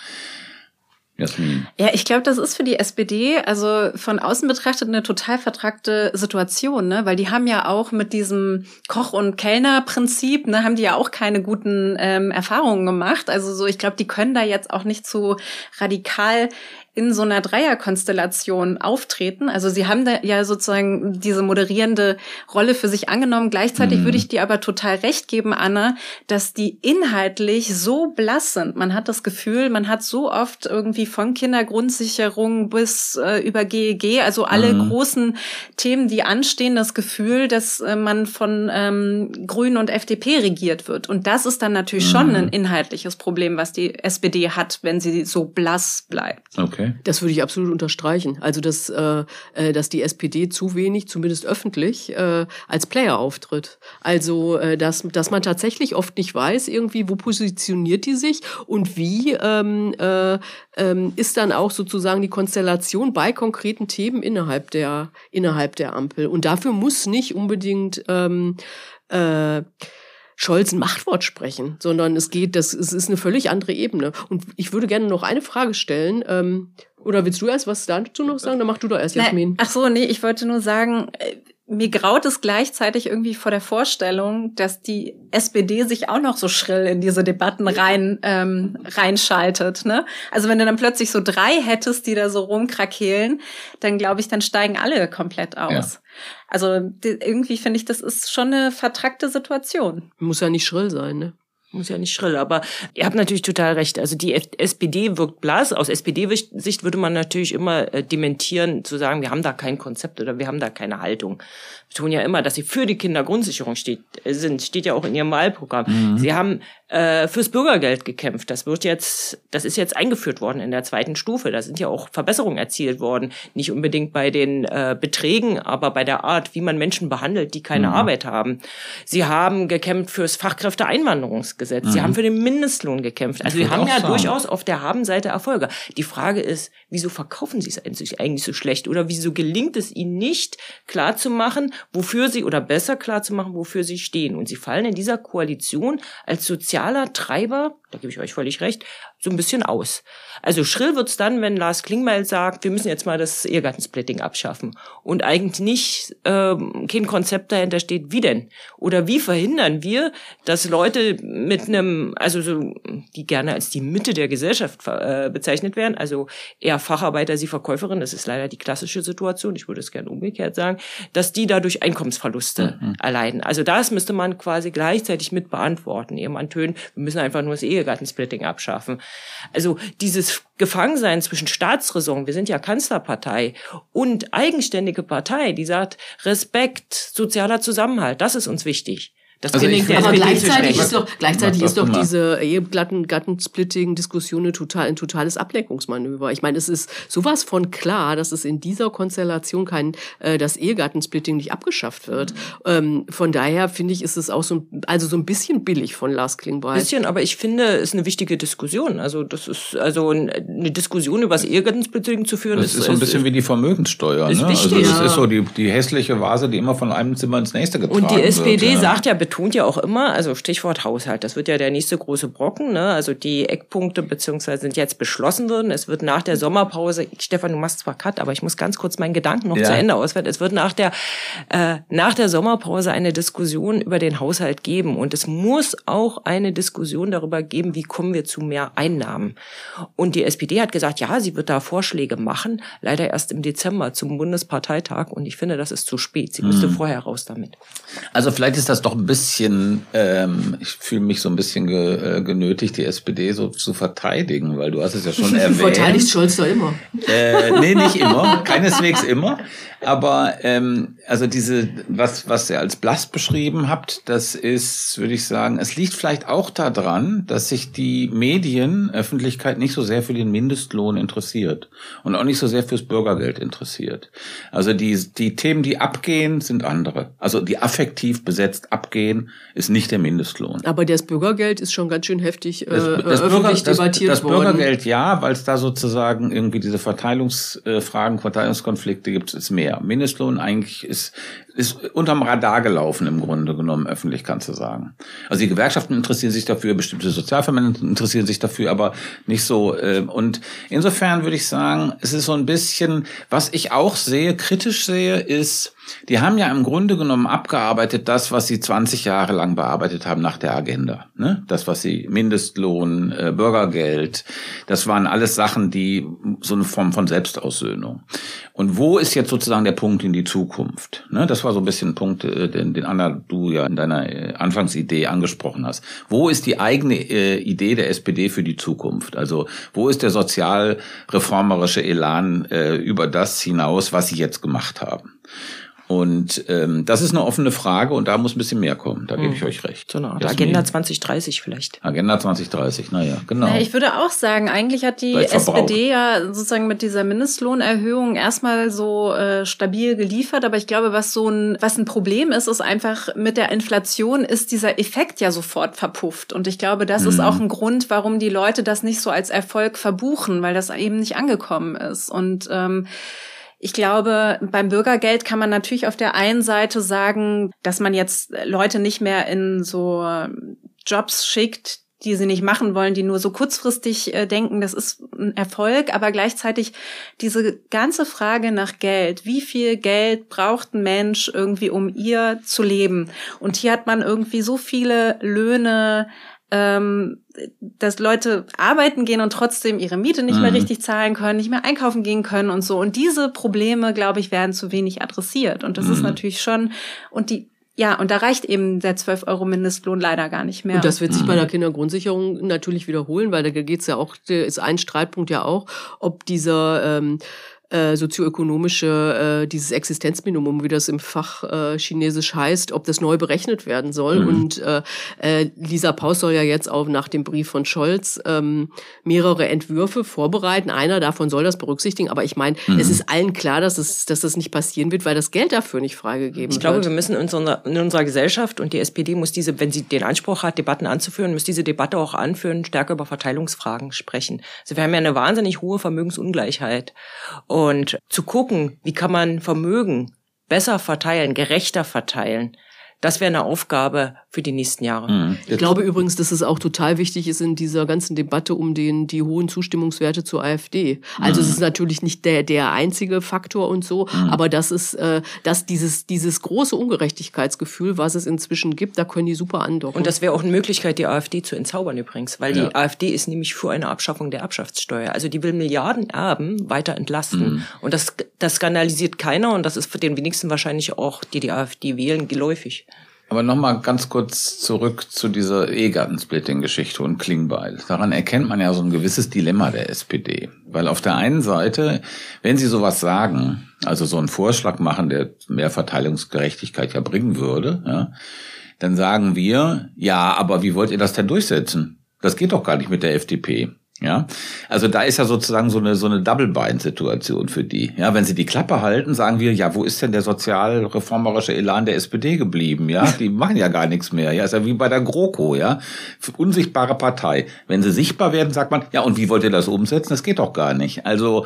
Jasmin. Ja, ich glaube, das ist für die SPD, also von außen betrachtet, eine total vertragte Situation, ne? Weil die haben ja auch mit diesem Koch- und Kellner-Prinzip, ne, haben die ja auch keine guten ähm, Erfahrungen gemacht. Also so, ich glaube, die können da jetzt auch nicht so radikal in so einer Dreierkonstellation auftreten. Also sie haben da ja sozusagen diese moderierende Rolle für sich angenommen. Gleichzeitig mhm. würde ich dir aber total recht geben, Anna, dass die inhaltlich so blass sind. Man hat das Gefühl, man hat so oft irgendwie von Kindergrundsicherung bis äh, über GEG, also alle mhm. großen Themen, die anstehen, das Gefühl, dass äh, man von ähm, Grünen und FDP regiert wird. Und das ist dann natürlich mhm. schon ein inhaltliches Problem, was die SPD hat, wenn sie so blass bleibt.
Okay.
Das würde ich absolut unterstreichen. Also, dass, äh, äh, dass die SPD zu wenig, zumindest öffentlich, äh, als Player auftritt. Also, äh, dass, dass man tatsächlich oft nicht weiß, irgendwie, wo positioniert die sich und wie ähm, äh, ähm, ist dann auch sozusagen die Konstellation bei konkreten Themen innerhalb der, innerhalb der Ampel. Und dafür muss nicht unbedingt ähm, äh, Scholz ein Machtwort sprechen, sondern es geht, das es ist eine völlig andere Ebene. Und ich würde gerne noch eine Frage stellen. Ähm, oder willst du erst was dazu noch sagen? Dann mach du doch erst, Jasmin.
Ach so, nee, ich wollte nur sagen, äh, mir graut es gleichzeitig irgendwie vor der Vorstellung, dass die SPD sich auch noch so schrill in diese Debatten rein ähm, reinschaltet. Ne? Also wenn du dann plötzlich so drei hättest, die da so rumkrakehlen, dann glaube ich, dann steigen alle komplett aus. Ja. Also die, irgendwie finde ich, das ist schon eine vertrackte Situation.
Muss ja nicht schrill sein, ne?
Muss ja nicht schrill, aber ihr habt natürlich total recht. Also die SPD wirkt blass. Aus SPD-Sicht würde man natürlich immer äh, dementieren, zu sagen, wir haben da kein Konzept oder wir haben da keine Haltung. Wir tun ja immer, dass sie für die Kindergrundsicherung steht, äh, sind. Steht ja auch in ihrem Wahlprogramm. Mhm. Sie haben äh, fürs Bürgergeld gekämpft. Das wird jetzt, das ist jetzt eingeführt worden in der zweiten Stufe. Da sind ja auch Verbesserungen erzielt worden. Nicht unbedingt bei den äh, Beträgen, aber bei der Art, wie man Menschen behandelt, die keine mhm. Arbeit haben. Sie haben gekämpft fürs Fachkräfteeinwanderungsgesetz. Mhm. Sie haben für den Mindestlohn gekämpft. Also sie haben ja sagen. durchaus auf der Habenseite Erfolge. Die Frage ist, wieso verkaufen sie es eigentlich so schlecht? Oder wieso gelingt es ihnen nicht, klarzumachen, wofür sie, oder besser klarzumachen, wofür sie stehen? Und sie fallen in dieser Koalition als sozial sozialer Treiber, da gebe ich euch völlig recht, so ein bisschen aus. Also schrill wird's dann, wenn Lars Klingbeil sagt, wir müssen jetzt mal das Ehegattensplitting abschaffen und eigentlich nicht ähm, kein Konzept dahinter steht, wie denn? Oder wie verhindern wir, dass Leute mit einem, also so, die gerne als die Mitte der Gesellschaft äh, bezeichnet werden, also eher Facharbeiter, sie Verkäuferin, das ist leider die klassische Situation, ich würde es gerne umgekehrt sagen, dass die dadurch Einkommensverluste mhm. erleiden. Also das müsste man quasi gleichzeitig mit beantworten, ehe man tönt, wir müssen einfach nur das Ehegattensplitting abschaffen. Also dieses Gefangensein zwischen Staatsräson, wir sind ja Kanzlerpartei, und eigenständige Partei, die sagt, Respekt, sozialer Zusammenhalt, das ist uns wichtig.
Das also gelingt der aber gleichzeitig ist doch, gleichzeitig ist doch diese Ehegattensplitting-Diskussion total, ein totales Ablenkungsmanöver. Ich meine, es ist sowas von klar, dass es in dieser Konstellation kein, äh, das Ehegattensplitting nicht abgeschafft wird. Mhm. Ähm, von daher finde ich, ist es auch so, also so ein bisschen billig von Lars Klingbeil.
Bisschen, aber ich finde, es ist eine wichtige Diskussion. Also das ist, also eine Diskussion über das Ehegattensplitting zu führen.
Das ist, ist so ein bisschen ist, wie die Vermögenssteuer.
Ist
ne?
wichtig,
also das
ja.
ist so die, die hässliche Vase, die immer von einem Zimmer ins nächste getragen
wird. Und die SPD
wird,
sagt ja betont ja auch immer, also Stichwort Haushalt, das wird ja der nächste große Brocken, ne? Also die Eckpunkte beziehungsweise sind jetzt beschlossen worden. Es wird nach der Sommerpause, Stefan, du machst zwar Cut, aber ich muss ganz kurz meinen Gedanken noch ja. zu Ende auswerten. Es wird nach der äh, nach der Sommerpause eine Diskussion über den Haushalt geben und es muss auch eine Diskussion darüber geben, wie kommen wir zu mehr Einnahmen. Und die SPD hat gesagt, ja, sie wird da Vorschläge machen, leider erst im Dezember zum Bundesparteitag und ich finde, das ist zu spät. Sie müsste mhm. vorher raus damit.
Also vielleicht ist das doch ein bisschen, ähm, ich fühle mich so ein bisschen ge, äh, genötigt, die SPD so zu verteidigen, weil du hast es ja schon erwähnt.
Verteidigt Scholz doch immer.
Äh, nee, nicht immer, keineswegs immer. Aber ähm, also diese, was, was ihr als blass beschrieben habt, das ist, würde ich sagen, es liegt vielleicht auch daran, dass sich die Medienöffentlichkeit nicht so sehr für den Mindestlohn interessiert und auch nicht so sehr fürs Bürgergeld interessiert. Also die, die Themen, die abgehen, sind andere. Also die affektiv besetzt abgehen, ist nicht der Mindestlohn.
Aber das Bürgergeld ist schon ganz schön heftig äh, das, das öffentlich Bürger, debattiert
das,
das
worden. Das Bürgergeld ja, weil es da sozusagen irgendwie diese Verteilungsfragen, Verteilungskonflikte gibt, ist mehr. Mindestlohn eigentlich ist ist unterm Radar gelaufen im Grunde genommen, öffentlich kannst du sagen. Also die Gewerkschaften interessieren sich dafür, bestimmte Sozialverbände interessieren sich dafür, aber nicht so. Äh, und insofern würde ich sagen, es ist so ein bisschen, was ich auch sehe, kritisch sehe, ist, die haben ja im Grunde genommen abgearbeitet das, was sie 20 Jahre lang bearbeitet haben nach der Agenda. Ne? Das, was sie Mindestlohn, äh, Bürgergeld, das waren alles Sachen, die so eine Form von Selbstaussöhnung. Und wo ist jetzt sozusagen der Punkt in die Zukunft? Ne? Das war so ein bisschen ein Punkt, äh, den, den Anna du ja in deiner äh, Anfangsidee angesprochen hast. Wo ist die eigene äh, Idee der SPD für die Zukunft? Also wo ist der sozialreformerische Elan über das hinaus, was sie jetzt gemacht haben? Und ähm, das ist eine offene Frage und da muss ein bisschen mehr kommen. Da gebe ich hm. euch recht.
So eine Art Agenda 2030 vielleicht.
Agenda 2030, naja, genau.
Ich würde auch sagen, eigentlich hat die SPD ja sozusagen mit dieser Mindestlohnerhöhung erstmal so äh, stabil geliefert, aber ich glaube, was so ein, was ein Problem ist, ist einfach mit der Inflation ist dieser Effekt ja sofort verpufft. Und ich glaube, das mhm. ist auch ein Grund, warum die Leute das nicht so als Erfolg verbuchen, weil das eben nicht angekommen ist. Und ähm, ich glaube, beim Bürgergeld kann man natürlich auf der einen Seite sagen, dass man jetzt Leute nicht mehr in so Jobs schickt, die sie nicht machen wollen, die nur so kurzfristig äh, denken, das ist ein Erfolg, aber gleichzeitig diese ganze Frage nach Geld, wie viel Geld braucht ein Mensch irgendwie, um ihr zu leben? Und hier hat man irgendwie so viele Löhne, ähm, dass Leute arbeiten gehen und trotzdem ihre Miete nicht mhm. mehr richtig zahlen können, nicht mehr einkaufen gehen können und so. Und diese Probleme, glaube ich, werden zu wenig adressiert. Und das mhm. ist natürlich schon, und die ja, und da reicht eben der 12 Euro Mindestlohn leider gar nicht mehr.
Und das wird sich bei der Kindergrundsicherung natürlich wiederholen, weil da geht's ja auch, ist ein Streitpunkt ja auch, ob dieser ähm, äh, sozioökonomische, äh, dieses Existenzminimum, wie das im Fach äh, Chinesisch heißt, ob das neu berechnet werden soll. Mhm. Und äh, äh, Lisa Paus soll ja jetzt auch nach dem Brief von Scholz ähm, mehrere Entwürfe vorbereiten. Einer davon soll das berücksichtigen. Aber ich meine, mhm. es ist allen klar, dass, es, dass das nicht passieren wird, weil das Geld dafür nicht freigegeben
ich
wird.
Ich glaube, wir müssen in unserer, in unserer Gesellschaft und die SPD muss diese, wenn sie den Anspruch hat, Debatten anzuführen, muss diese Debatte auch anführen, stärker über Verteilungsfragen sprechen. Also wir haben ja eine wahnsinnig hohe Vermögensungleichheit. Und zu gucken, wie kann man Vermögen besser verteilen, gerechter verteilen, das wäre eine Aufgabe für die nächsten Jahre. Mhm.
Ich glaube übrigens, dass es auch total wichtig ist in dieser ganzen Debatte um den, die hohen Zustimmungswerte zur AfD. Also mhm. es ist natürlich nicht der, der einzige Faktor und so, mhm. aber das ist, äh, dass dieses, dieses große Ungerechtigkeitsgefühl, was es inzwischen gibt, da können die super andocken.
Und das wäre auch eine Möglichkeit, die AfD zu entzaubern übrigens, weil ja. die AfD ist nämlich für eine Abschaffung der Erbschaftssteuer. Also die will Milliarden Erben weiter entlasten. Mhm. Und das, das skandalisiert keiner und das ist für den wenigsten wahrscheinlich auch, die die AfD wählen, geläufig.
Aber nochmal ganz kurz zurück zu dieser E-Gartensplitting-Geschichte und Klingbeil. Daran erkennt man ja so ein gewisses Dilemma der SPD. Weil auf der einen Seite, wenn sie sowas sagen, also so einen Vorschlag machen, der mehr Verteilungsgerechtigkeit ja bringen würde, ja, dann sagen wir, ja, aber wie wollt ihr das denn durchsetzen? Das geht doch gar nicht mit der FDP. Ja, also da ist ja sozusagen so eine so eine Double-Bind-Situation für die. Ja, wenn sie die Klappe halten, sagen wir, ja, wo ist denn der sozialreformerische Elan der SPD geblieben? Ja, die machen ja gar nichts mehr. Ja, ist ja wie bei der GroKo, ja, unsichtbare Partei. Wenn sie sichtbar werden, sagt man, ja, und wie wollt ihr das umsetzen? Das geht doch gar nicht. Also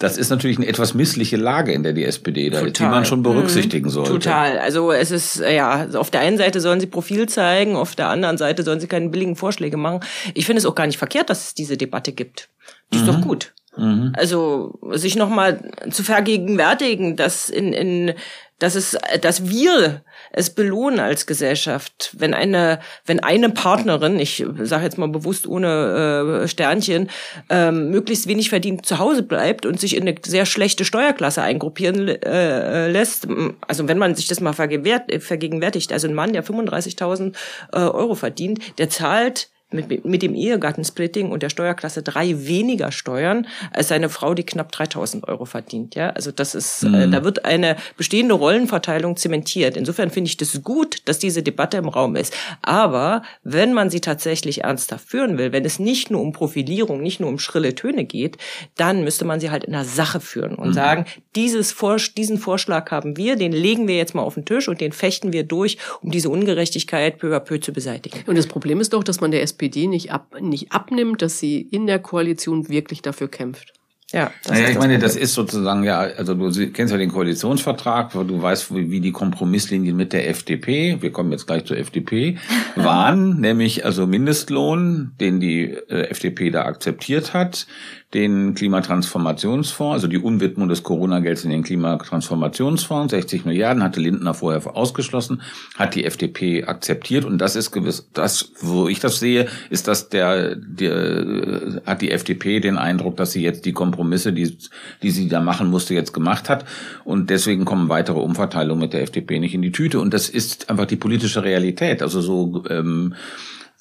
das ist natürlich eine etwas missliche Lage, in der die SPD da ist, die man schon berücksichtigen mhm. sollte.
Total. Also es ist, ja, auf der einen Seite sollen sie Profil zeigen, auf der anderen Seite sollen sie keine billigen Vorschläge machen. Ich finde es auch gar nicht verkehrt, dass es diese Debatte gibt. Ist mhm. doch gut. Mhm. Also sich nochmal zu vergegenwärtigen, dass in, in dass es, dass wir es belohnen als Gesellschaft, wenn eine, wenn eine Partnerin, ich sage jetzt mal bewusst ohne äh, Sternchen, ähm, möglichst wenig verdient zu Hause bleibt und sich in eine sehr schlechte Steuerklasse eingruppieren äh, lässt. Also wenn man sich das mal vergegenwärtigt, also ein Mann, der 35.000 äh, Euro verdient, der zahlt mit, mit dem Ehegattensplitting und der Steuerklasse drei weniger Steuern als seine Frau, die knapp 3000 Euro verdient. Ja, also das ist, äh, mhm. äh, da wird eine bestehende Rollenverteilung zementiert. Insofern finde ich das gut, dass diese Debatte im Raum ist. Aber wenn man sie tatsächlich ernsthaft führen will, wenn es nicht nur um Profilierung, nicht nur um schrille Töne geht, dann müsste man sie halt in der Sache führen und mhm. sagen, dieses Vor diesen Vorschlag haben wir, den legen wir jetzt mal auf den Tisch und den fechten wir durch, um diese Ungerechtigkeit peu à peu zu beseitigen.
Und das Problem ist doch, dass man der SPD nicht, ab, nicht abnimmt, dass sie in der Koalition wirklich dafür kämpft.
Ja,
das naja, ich meine, Problem. das ist sozusagen ja, also du kennst ja den Koalitionsvertrag, wo du weißt, wie die Kompromisslinien mit der FDP, wir kommen jetzt gleich zur FDP, waren, nämlich also Mindestlohn, den die äh, FDP da akzeptiert hat, den Klimatransformationsfonds, also die Umwidmung des Corona-Gelds in den Klimatransformationsfonds, 60 Milliarden, hatte Lindner vorher ausgeschlossen, hat die FDP akzeptiert. Und das ist gewiss, das, wo ich das sehe, ist, dass der, der hat die FDP den Eindruck, dass sie jetzt die Kompromisse, die, die sie da machen musste, jetzt gemacht hat. Und deswegen kommen weitere Umverteilungen mit der FDP nicht in die Tüte. Und das ist einfach die politische Realität, also so ähm,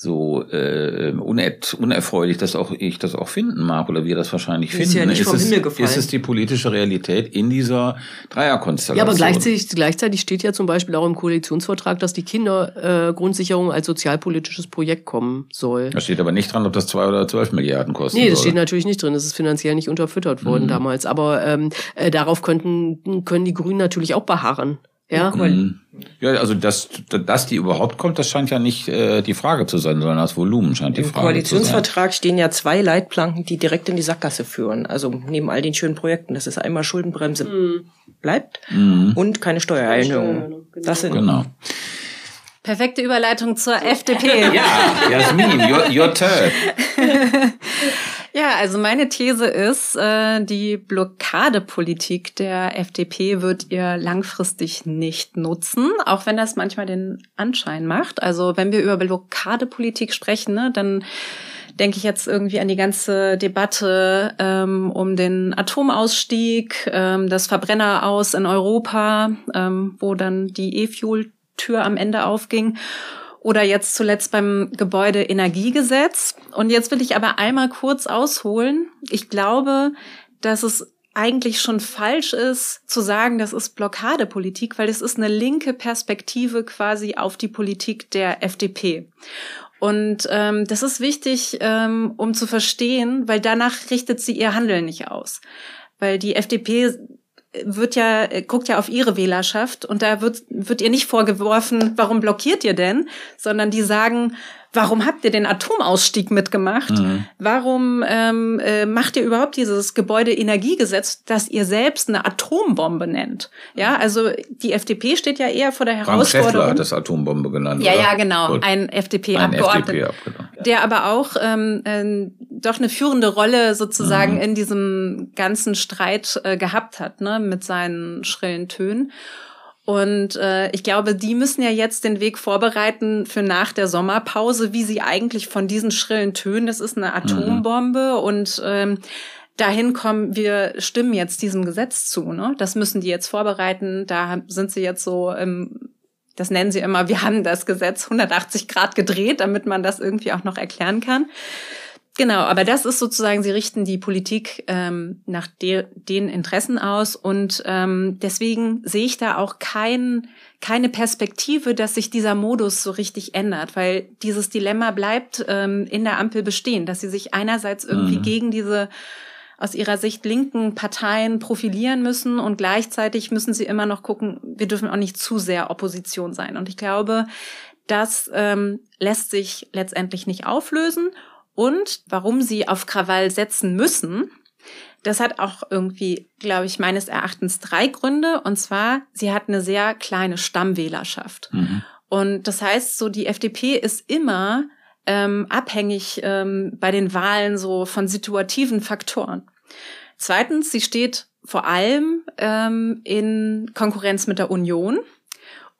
so äh, unerfreulich, dass auch ich das auch finden mag oder wir das wahrscheinlich finden. Ist ja nicht ist vom es, Himmel gefallen. Ist es die politische Realität in dieser Dreierkonstellation?
Ja, aber gleichzeitig, gleichzeitig steht ja zum Beispiel auch im Koalitionsvertrag, dass die Kindergrundsicherung äh, als sozialpolitisches Projekt kommen soll.
Da steht aber nicht dran, ob das zwei oder zwölf Milliarden kostet.
Nee, das soll. steht natürlich nicht drin. Das ist finanziell nicht unterfüttert worden mhm. damals. Aber ähm, äh, darauf könnten können die Grünen natürlich auch beharren. Ja,
mhm. ja also dass, dass die überhaupt kommt, das scheint ja nicht äh, die Frage zu sein, sondern das Volumen scheint die Im Frage
Koalitionsvertrag stehen ja zwei Leitplanken, die direkt in die Sackgasse führen. Also neben all den schönen Projekten. Das ist einmal Schuldenbremse mhm. bleibt mhm. und keine Steuererhöhung. Genau. Das sind
genau.
Perfekte Überleitung zur FDP.
ja, Jasmin, your, your turn.
Ja, also meine These ist, äh, die Blockadepolitik der FDP wird ihr langfristig nicht nutzen, auch wenn das manchmal den Anschein macht. Also wenn wir über Blockadepolitik sprechen, ne, dann denke ich jetzt irgendwie an die ganze Debatte ähm, um den Atomausstieg, ähm, das Verbrenner aus in Europa, ähm, wo dann die E-Fuel-Tür am Ende aufging oder jetzt zuletzt beim Gebäudeenergiegesetz. Und jetzt will ich aber einmal kurz ausholen. Ich glaube, dass es eigentlich schon falsch ist zu sagen, das ist Blockadepolitik, weil es ist eine linke Perspektive quasi auf die Politik der FDP. Und ähm, das ist wichtig, ähm, um zu verstehen, weil danach richtet sie ihr Handeln nicht aus. Weil die FDP wird ja, guckt ja auf ihre Wählerschaft und da wird, wird ihr nicht vorgeworfen, warum blockiert ihr denn, sondern die sagen, Warum habt ihr den Atomausstieg mitgemacht? Mhm. Warum ähm, äh, macht ihr überhaupt dieses Gebäudeenergiegesetz, das ihr selbst eine Atombombe nennt? Ja, also die FDP steht ja eher vor der Herausforderung. Frank
hat das Atombombe genannt.
Ja, oder? ja, genau, Gut. ein FDP-Abgeordneter, FDP der aber auch ähm, äh, doch eine führende Rolle sozusagen mhm. in diesem ganzen Streit äh, gehabt hat, ne, mit seinen schrillen Tönen. Und äh, ich glaube, die müssen ja jetzt den Weg vorbereiten für nach der Sommerpause, wie sie eigentlich von diesen schrillen Tönen, das ist eine Atombombe mhm. und ähm, dahin kommen, wir stimmen jetzt diesem Gesetz zu. Ne? Das müssen die jetzt vorbereiten. Da sind sie jetzt so im das nennen sie immer, wir haben das Gesetz 180 Grad gedreht, damit man das irgendwie auch noch erklären kann. Genau, aber das ist sozusagen, sie richten die Politik ähm, nach de den Interessen aus und ähm, deswegen sehe ich da auch kein, keine Perspektive, dass sich dieser Modus so richtig ändert, weil dieses Dilemma bleibt ähm, in der Ampel bestehen, dass sie sich einerseits irgendwie mhm. gegen diese aus ihrer Sicht linken Parteien profilieren müssen und gleichzeitig müssen sie immer noch gucken, wir dürfen auch nicht zu sehr Opposition sein. Und ich glaube, das ähm, lässt sich letztendlich nicht auflösen. Und warum sie auf Krawall setzen müssen, das hat auch irgendwie, glaube ich, meines Erachtens drei Gründe. Und zwar, sie hat eine sehr kleine Stammwählerschaft. Mhm. Und das heißt, so die FDP ist immer ähm, abhängig ähm, bei den Wahlen so von situativen Faktoren. Zweitens, sie steht vor allem ähm, in Konkurrenz mit der Union.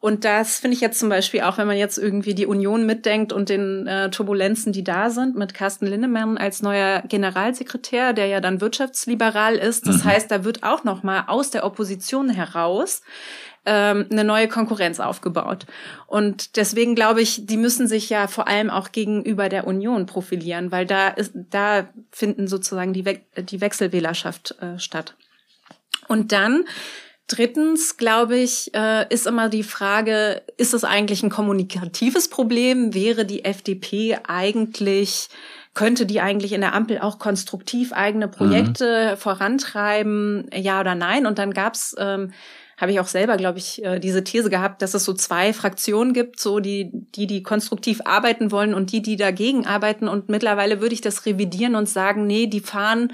Und das finde ich jetzt zum Beispiel auch, wenn man jetzt irgendwie die Union mitdenkt und den äh, Turbulenzen, die da sind, mit Carsten Linnemann als neuer Generalsekretär, der ja dann wirtschaftsliberal ist. Das mhm. heißt, da wird auch noch mal aus der Opposition heraus ähm, eine neue Konkurrenz aufgebaut. Und deswegen glaube ich, die müssen sich ja vor allem auch gegenüber der Union profilieren, weil da ist, da finden sozusagen die, We die Wechselwählerschaft äh, statt. Und dann Drittens, glaube ich, äh, ist immer die Frage, ist es eigentlich ein kommunikatives Problem? Wäre die FDP eigentlich, könnte die eigentlich in der Ampel auch konstruktiv eigene Projekte mhm. vorantreiben? Ja oder nein? Und dann gab's ähm, habe ich auch selber, glaube ich, äh, diese These gehabt, dass es so zwei Fraktionen gibt, so die, die, die konstruktiv arbeiten wollen und die, die dagegen arbeiten. Und mittlerweile würde ich das revidieren und sagen, nee, die fahren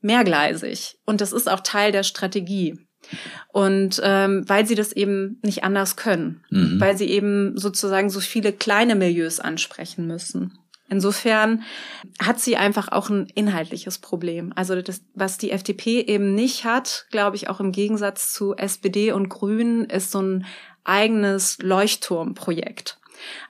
mehrgleisig. Und das ist auch Teil der Strategie. Und ähm, weil sie das eben nicht anders können, mhm. weil sie eben sozusagen so viele kleine Milieus ansprechen müssen. Insofern hat sie einfach auch ein inhaltliches Problem. Also das, was die FDP eben nicht hat, glaube ich, auch im Gegensatz zu SPD und Grünen, ist so ein eigenes Leuchtturmprojekt.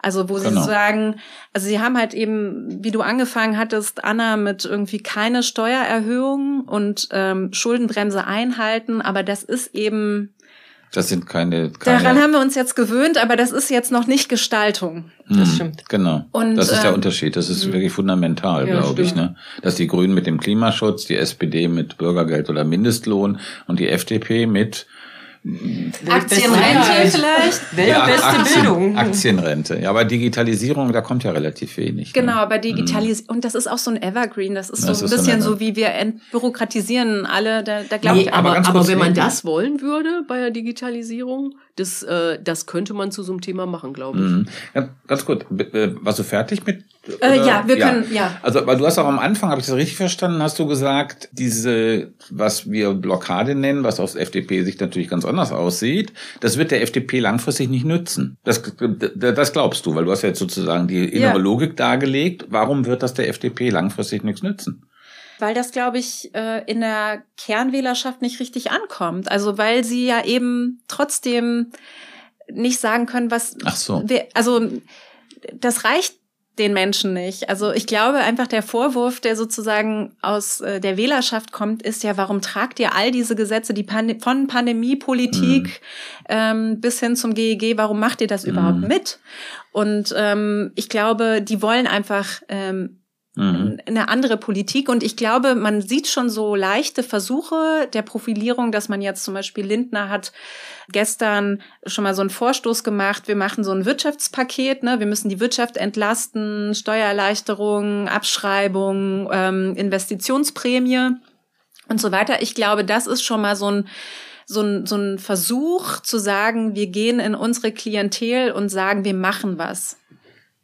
Also wo genau. sie sagen, also sie haben halt eben, wie du angefangen hattest, Anna, mit irgendwie keine Steuererhöhung und ähm, Schuldenbremse einhalten, aber das ist eben
das sind keine, keine.
Daran haben wir uns jetzt gewöhnt, aber das ist jetzt noch nicht Gestaltung.
Das hm, stimmt. Genau. Und, das ist der ähm, Unterschied. Das ist wirklich fundamental, ja, glaube ich. Ne? Dass die Grünen mit dem Klimaschutz, die SPD mit Bürgergeld oder Mindestlohn und die FDP mit
Aktienrente vielleicht?
Weltbeste ja, Aktien, Bildung. Aktienrente. Ja, aber Digitalisierung, da kommt ja relativ wenig.
Ne? Genau, ne? aber Digitalisierung, mhm. und das ist auch so ein Evergreen, das ist das so ein ist bisschen so, wie wir entbürokratisieren alle, da, da glaube nee, ich
aber, aber, aber wenn man das wollen würde bei der Digitalisierung, das, äh, das könnte man zu so einem Thema machen, glaube ich. Mhm.
Ja, ganz gut. Äh, warst du fertig mit?
Äh, ja, wir ja. können, ja.
Also, weil du hast auch am Anfang, habe ich das richtig verstanden, hast du gesagt, diese, was wir Blockade nennen, was aus FDP sich natürlich ganz anders aussieht, das wird der FDP langfristig nicht nützen. Das, das glaubst du, weil du hast ja jetzt sozusagen die innere ja. Logik dargelegt. Warum wird das der FDP langfristig nichts nützen?
Weil das, glaube ich, äh, in der Kernwählerschaft nicht richtig ankommt. Also weil sie ja eben trotzdem nicht sagen können, was.
Ach so.
Also das reicht den Menschen nicht. Also ich glaube einfach der Vorwurf, der sozusagen aus äh, der Wählerschaft kommt, ist ja, warum tragt ihr all diese Gesetze, die Pand von Pandemiepolitik mm. ähm, bis hin zum GEG, warum macht ihr das mm. überhaupt mit? Und ähm, ich glaube, die wollen einfach ähm, Mhm. eine andere Politik. Und ich glaube, man sieht schon so leichte Versuche der Profilierung, dass man jetzt zum Beispiel Lindner hat gestern schon mal so einen Vorstoß gemacht. Wir machen so ein Wirtschaftspaket. Ne? Wir müssen die Wirtschaft entlasten, Steuererleichterung, Abschreibung, ähm, Investitionsprämie und so weiter. Ich glaube, das ist schon mal so ein so ein, so ein Versuch zu sagen, wir gehen in unsere Klientel und sagen, wir machen was.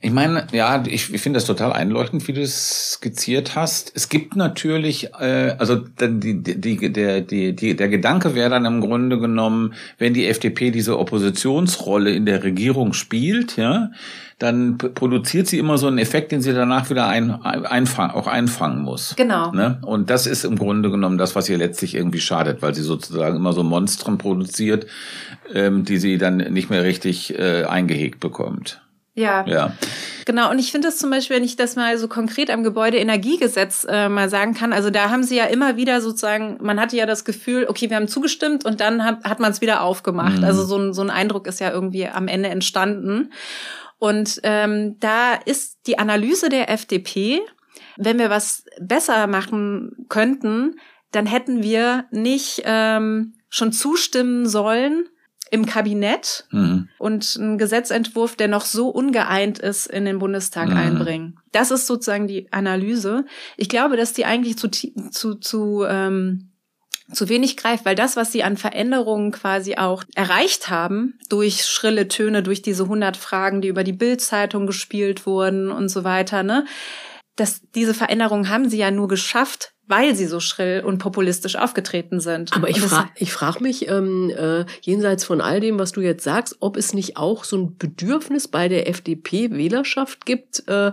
Ich meine, ja, ich, ich finde das total einleuchtend, wie du es skizziert hast. Es gibt natürlich, äh, also die, die, der, die, die, der Gedanke wäre dann im Grunde genommen, wenn die FDP diese Oppositionsrolle in der Regierung spielt, ja, dann produziert sie immer so einen Effekt, den sie danach wieder ein, einfangen, auch einfangen muss.
Genau.
Ne? Und das ist im Grunde genommen das, was ihr letztlich irgendwie schadet, weil sie sozusagen immer so Monstren produziert, ähm, die sie dann nicht mehr richtig äh, eingehegt bekommt.
Ja.
Ja.
Genau, und ich finde das zum Beispiel, wenn ich das mal so konkret am Gebäudeenergiegesetz äh, mal sagen kann, also da haben sie ja immer wieder sozusagen, man hatte ja das Gefühl, okay, wir haben zugestimmt und dann hat, hat man es wieder aufgemacht. Mhm. Also so ein, so ein Eindruck ist ja irgendwie am Ende entstanden. Und ähm, da ist die Analyse der FDP, wenn wir was besser machen könnten, dann hätten wir nicht ähm, schon zustimmen sollen, im Kabinett mhm. und einen Gesetzentwurf, der noch so ungeeint ist, in den Bundestag mhm. einbringen. Das ist sozusagen die Analyse. Ich glaube, dass die eigentlich zu, zu, zu ähm, zu wenig greift, weil das, was sie an Veränderungen quasi auch erreicht haben, durch schrille Töne, durch diese 100 Fragen, die über die Bildzeitung gespielt wurden und so weiter, ne, dass diese Veränderungen haben sie ja nur geschafft, weil sie so schrill und populistisch aufgetreten sind.
Aber ich frage ich frag mich, ähm, äh, jenseits von all dem, was du jetzt sagst, ob es nicht auch so ein Bedürfnis bei der FDP-Wählerschaft gibt, äh,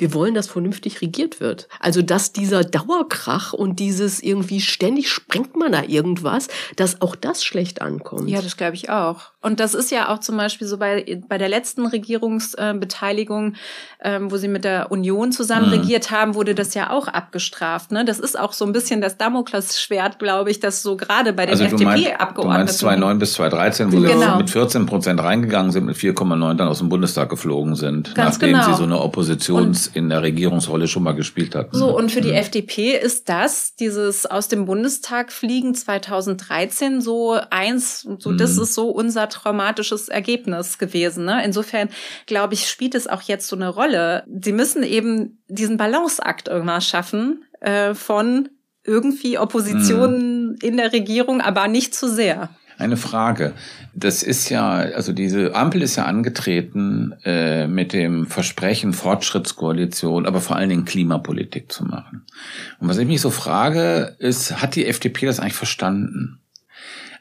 wir wollen, dass vernünftig regiert wird. Also, dass dieser Dauerkrach und dieses irgendwie ständig sprengt man da irgendwas, dass auch das schlecht ankommt.
Ja, das glaube ich auch. Und das ist ja auch zum Beispiel so bei, bei der letzten Regierungsbeteiligung, ähm, wo sie mit der Union zusammen mhm. regiert haben, wurde das ja auch abgestraft. Ne? Das ist auch so ein bisschen das Damoklesschwert, glaube ich, das so gerade bei den also FDP-Abgeordneten. Du
meinst 2009 bis 2013, wo genau. sie mit 14 Prozent reingegangen sind, mit 4,9 dann aus dem Bundestag geflogen sind,
Ganz
nachdem
genau.
sie so eine Oppositions- in der Regierungsrolle schon mal gespielt hat.
So, und für die mhm. FDP ist das, dieses aus dem Bundestag fliegen 2013 so eins, so mhm. das ist so unser traumatisches Ergebnis gewesen. Ne? Insofern, glaube ich, spielt es auch jetzt so eine Rolle. Sie müssen eben diesen Balanceakt irgendwas schaffen äh, von irgendwie Opposition mhm. in der Regierung, aber nicht zu sehr.
Eine Frage. Das ist ja, also diese Ampel ist ja angetreten äh, mit dem Versprechen, Fortschrittskoalition, aber vor allen Dingen Klimapolitik zu machen. Und was ich mich so frage, ist, hat die FDP das eigentlich verstanden?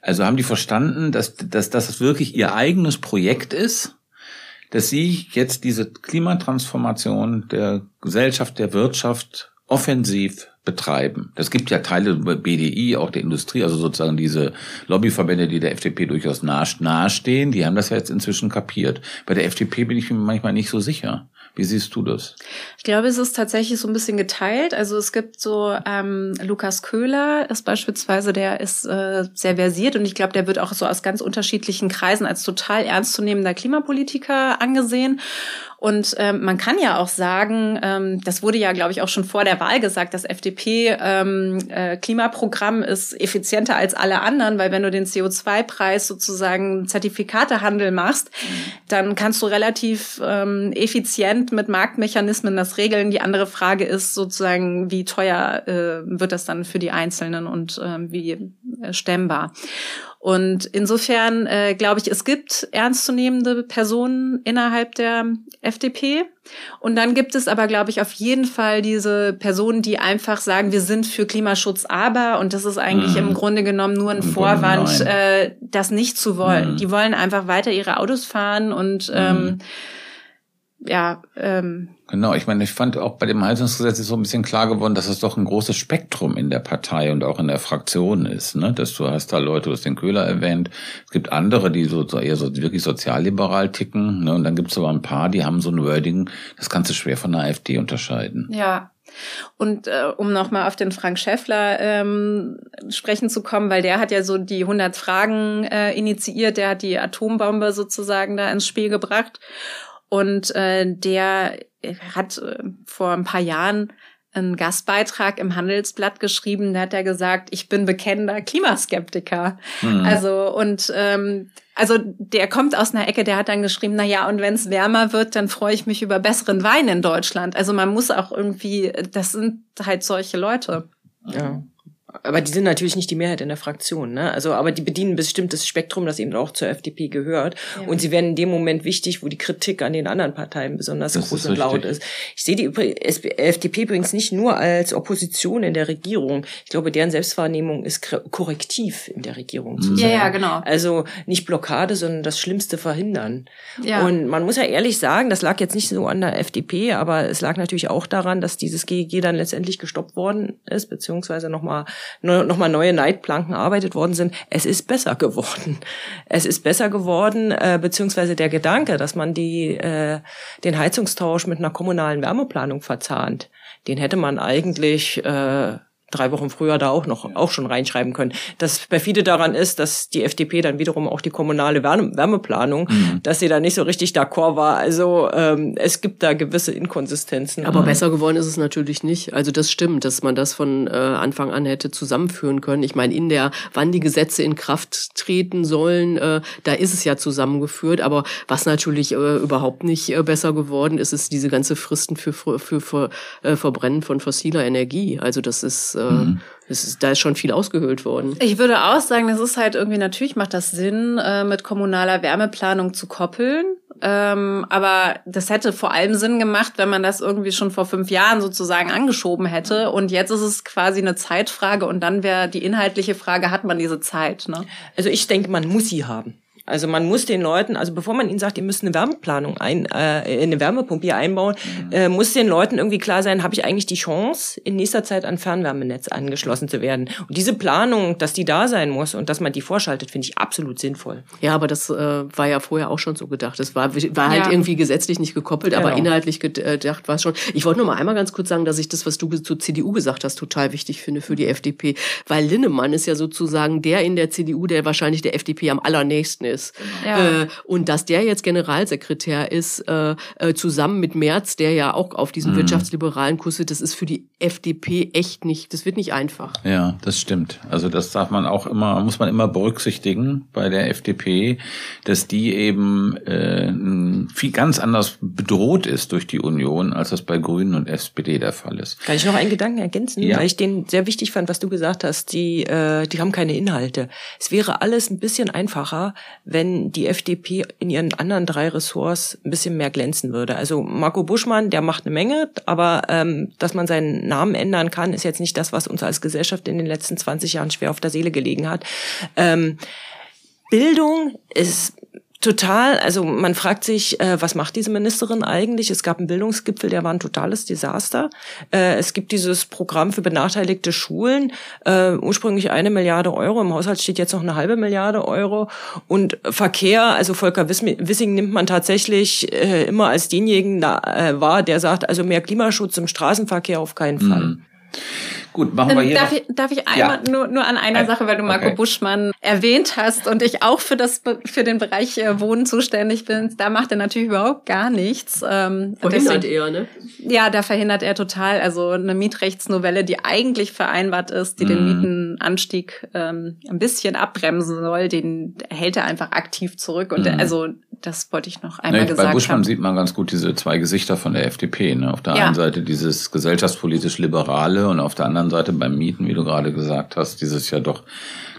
Also haben die verstanden, dass, dass, dass das wirklich ihr eigenes Projekt ist? dass sie jetzt diese Klimatransformation der Gesellschaft, der Wirtschaft offensiv betreiben. Das gibt ja Teile BDI, auch der Industrie, also sozusagen diese Lobbyverbände, die der FDP durchaus nahestehen, die haben das ja jetzt inzwischen kapiert. Bei der FDP bin ich mir manchmal nicht so sicher. Wie siehst du das?
Ich glaube, es ist tatsächlich so ein bisschen geteilt. Also es gibt so ähm, Lukas Köhler ist beispielsweise, der ist äh, sehr versiert und ich glaube, der wird auch so aus ganz unterschiedlichen Kreisen als total ernstzunehmender Klimapolitiker angesehen. Und ähm, man kann ja auch sagen, ähm, das wurde ja, glaube ich, auch schon vor der Wahl gesagt, das FDP-Klimaprogramm ähm, äh, ist effizienter als alle anderen, weil wenn du den CO2-Preis sozusagen Zertifikatehandel machst, dann kannst du relativ ähm, effizient mit Marktmechanismen das regeln. Die andere Frage ist sozusagen, wie teuer äh, wird das dann für die Einzelnen und äh, wie stemmbar. Und insofern äh, glaube ich, es gibt ernstzunehmende Personen innerhalb der FDP. Und dann gibt es aber, glaube ich, auf jeden Fall diese Personen, die einfach sagen, wir sind für Klimaschutz, aber, und das ist eigentlich mhm. im Grunde genommen nur ein Vorwand, äh, das nicht zu wollen. Mhm. Die wollen einfach weiter ihre Autos fahren und ähm, mhm ja, ähm,
Genau, ich meine, ich fand auch bei dem Heizungsgesetz ist so ein bisschen klar geworden, dass es doch ein großes Spektrum in der Partei und auch in der Fraktion ist. Ne? Dass du hast da Leute, du hast den Köhler erwähnt, es gibt andere, die so eher so wirklich sozialliberal ticken, ne? Und dann gibt es aber ein paar, die haben so ein Wording, das kannst du schwer von der AfD unterscheiden.
Ja, und äh, um nochmal auf den Frank Schäffler ähm, sprechen zu kommen, weil der hat ja so die 100 Fragen äh, initiiert, der hat die Atombombe sozusagen da ins Spiel gebracht. Und äh, der hat äh, vor ein paar Jahren einen Gastbeitrag im Handelsblatt geschrieben, da hat er gesagt, ich bin bekennender Klimaskeptiker. Mhm. Also und ähm, also der kommt aus einer Ecke, der hat dann geschrieben, na ja, und wenn es wärmer wird, dann freue ich mich über besseren Wein in Deutschland. Also man muss auch irgendwie, das sind halt solche Leute.
Ja. Aber die sind natürlich nicht die Mehrheit in der Fraktion, ne? Also, aber die bedienen ein bestimmtes Spektrum, das eben auch zur FDP gehört. Ja. Und sie werden in dem Moment wichtig, wo die Kritik an den anderen Parteien besonders das groß und laut ist. Ich sehe die FDP übrigens nicht nur als Opposition in der Regierung. Ich glaube, deren Selbstwahrnehmung ist korrektiv in der Regierung zu sein.
Ja, ja, genau.
Also nicht Blockade, sondern das Schlimmste verhindern. Ja. Und man muss ja ehrlich sagen, das lag jetzt nicht so an der FDP, aber es lag natürlich auch daran, dass dieses GEG dann letztendlich gestoppt worden ist, beziehungsweise nochmal nochmal neue Leitplanken erarbeitet worden sind. Es ist besser geworden. Es ist besser geworden, äh, beziehungsweise der Gedanke, dass man die, äh, den Heizungstausch mit einer kommunalen Wärmeplanung verzahnt, den hätte man eigentlich äh, drei Wochen früher da auch noch auch schon reinschreiben können. Das perfide daran ist, dass die FDP dann wiederum auch die kommunale Wärme, Wärmeplanung, mhm. dass sie da nicht so richtig d'accord war. Also ähm, es gibt da gewisse Inkonsistenzen.
Aber besser geworden ist es natürlich nicht. Also das stimmt, dass man das von äh, Anfang an hätte zusammenführen können. Ich meine, in der, wann die Gesetze in Kraft treten sollen, äh, da ist es ja zusammengeführt. Aber was natürlich äh, überhaupt nicht äh, besser geworden ist, ist diese ganze Fristen für, für, für, für äh, Verbrennen von fossiler Energie. Also das ist äh, mhm. ist, da ist schon viel ausgehöhlt worden.
Ich würde auch sagen, das ist halt irgendwie, natürlich macht das Sinn, äh, mit kommunaler Wärmeplanung zu koppeln. Ähm, aber das hätte vor allem Sinn gemacht, wenn man das irgendwie schon vor fünf Jahren sozusagen angeschoben hätte. Und jetzt ist es quasi eine Zeitfrage und dann wäre die inhaltliche Frage, hat man diese Zeit? Ne?
Also ich denke, man muss sie haben. Also man muss den Leuten, also bevor man ihnen sagt, ihr müsst eine Wärmeplanung ein, äh, eine Wärmepumpe hier einbauen, mhm. äh, muss den Leuten irgendwie klar sein, habe ich eigentlich die Chance, in nächster Zeit an Fernwärmenetz angeschlossen zu werden. Und diese Planung, dass die da sein muss und dass man die vorschaltet, finde ich absolut sinnvoll.
Ja, aber das äh, war ja vorher auch schon so gedacht. Das war, war halt ja. irgendwie gesetzlich nicht gekoppelt, genau. aber inhaltlich gedacht war es schon. Ich wollte nur mal einmal ganz kurz sagen, dass ich das, was du zur CDU gesagt hast, total wichtig finde für die FDP. Weil Linnemann ist ja sozusagen der in der CDU, der wahrscheinlich der FDP am allernächsten ist ist.
Ja.
Äh, und dass der jetzt Generalsekretär ist, äh, äh, zusammen mit Merz, der ja auch auf diesem
Mhm.
wirtschaftsliberalen Kurs ist, das ist für die FDP echt nicht, das wird nicht einfach.
Ja, das stimmt. Also das darf man auch immer, muss man immer berücksichtigen bei der FDP, dass die eben äh, viel ganz anders bedroht ist durch die Union, als das bei Grünen und SPD der Fall ist.
Kann ich noch einen Gedanken ergänzen,
Ja.
weil ich den sehr wichtig fand, was du gesagt hast. Die, äh, die haben keine Inhalte. Es wäre alles ein bisschen einfacher, wenn die FDP in ihren anderen drei Ressorts ein bisschen mehr glänzen würde. Also Marco Buschmann, der macht eine Menge, aber ähm, dass man seinen Namen ändern kann, ist jetzt nicht das, was uns als Gesellschaft in den letzten 20 Jahren schwer auf der Seele gelegen hat. Ähm, Bildung ist total, also man fragt sich, äh, was macht diese Ministerin eigentlich? Es gab einen Bildungsgipfel, der war ein totales Desaster. Äh, es gibt dieses Programm für benachteiligte Schulen, äh, ursprünglich eine Milliarde Euro, im Haushalt steht jetzt noch eine halbe Milliarde Euro. Und Verkehr, also Volker Wiss- Wissing nimmt man tatsächlich äh, immer als denjenigen da, äh, wahr, der sagt, also mehr Klimaschutz im Straßenverkehr auf keinen Fall.
Gut, machen wir
Ähm,
hier
darf,
noch.
ich, darf ich einmal nur, nur an einer
Ein-
Sache, weil du Marco
okay.
Buschmann erwähnt hast und ich auch für das für den Bereich äh, Wohnen zuständig bin, da macht er natürlich überhaupt gar nichts. Ähm,
Verhindert
deswegen-
er, ne?
Ja, da verhindert er total. Also eine Mietrechtsnovelle, die eigentlich vereinbart ist, die den
Mhm.
Mietenanstieg ähm, ein bisschen abbremsen soll, den hält er einfach aktiv zurück. Und
Mhm.
also das wollte ich noch einmal
Ne, bei
gesagt
Buschmann
haben.
sieht man ganz gut diese zwei Gesichter von der FDP. Ne? Auf der
Ja.
einen Seite dieses gesellschaftspolitisch Liberale und auf der anderen Seite beim Mieten, wie du gerade gesagt hast, dieses ja doch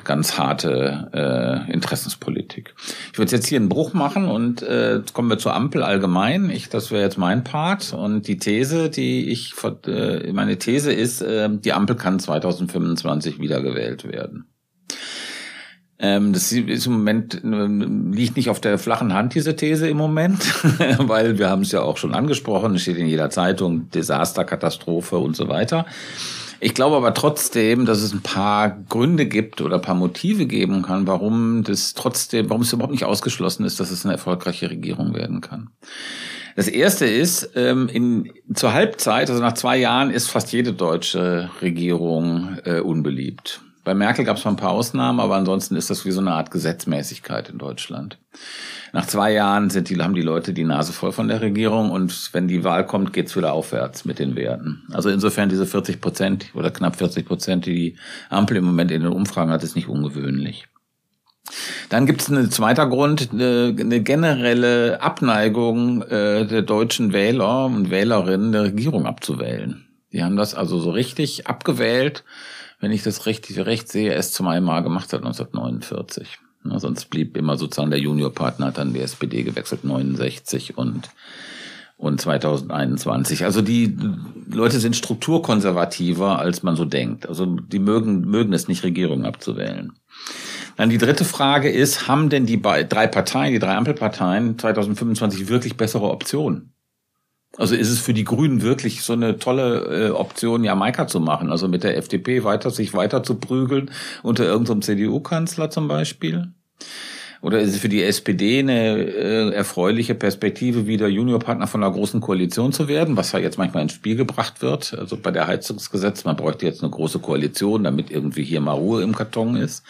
ganz harte äh, Interessenspolitik. Ich würde jetzt hier einen Bruch machen und äh, jetzt kommen wir zur Ampel allgemein. Ich, das wäre jetzt mein Part und die These, die ich äh, meine These ist, äh, die Ampel kann 2025 wiedergewählt werden. Ähm, das ist im Moment ähm, liegt nicht auf der flachen Hand diese These im Moment, weil wir haben es ja auch schon angesprochen, es steht in jeder Zeitung Desaster, Katastrophe und so weiter. Ich glaube aber trotzdem, dass es ein paar Gründe gibt oder ein paar Motive geben kann, warum das trotzdem, warum es überhaupt nicht ausgeschlossen ist, dass es eine erfolgreiche Regierung werden kann. Das erste ist, ähm, in, zur Halbzeit, also nach zwei Jahren, ist fast jede deutsche Regierung äh, unbeliebt. Bei Merkel gab es mal ein paar Ausnahmen, aber ansonsten ist das wie so eine Art Gesetzmäßigkeit in Deutschland. Nach zwei Jahren sind die, haben die Leute die Nase voll von der Regierung und wenn die Wahl kommt, geht's wieder aufwärts mit den Werten. Also insofern diese 40 Prozent oder knapp 40 Prozent, die die Ampel im Moment in den Umfragen hat, ist nicht ungewöhnlich. Dann gibt es einen zweiter Grund, eine, eine generelle Abneigung äh, der deutschen Wähler und Wählerinnen, eine Regierung abzuwählen. Die haben das also so richtig abgewählt, wenn ich das richtig recht sehe, erst zum einmal gemacht hat 1949. Na, sonst blieb immer sozusagen der Juniorpartner, hat dann die SPD gewechselt, 69 und und 2021. Also die Leute sind strukturkonservativer, als man so denkt. Also die mögen, mögen es nicht, Regierungen abzuwählen. Dann die dritte Frage ist, haben denn die drei Parteien, die drei Ampelparteien 2025 wirklich bessere Optionen? Also ist es für die Grünen wirklich so eine tolle äh, Option, Jamaika zu machen? Also mit der FDP weiter, sich weiter zu prügeln unter irgendeinem CDU-Kanzler zum Beispiel? Oder ist es für die SPD eine äh, erfreuliche Perspektive, wieder Juniorpartner von einer großen Koalition zu werden, was ja jetzt manchmal ins Spiel gebracht wird? Also bei der Heizungsgesetz, man bräuchte jetzt eine große Koalition, damit irgendwie hier mal Ruhe im Karton ist.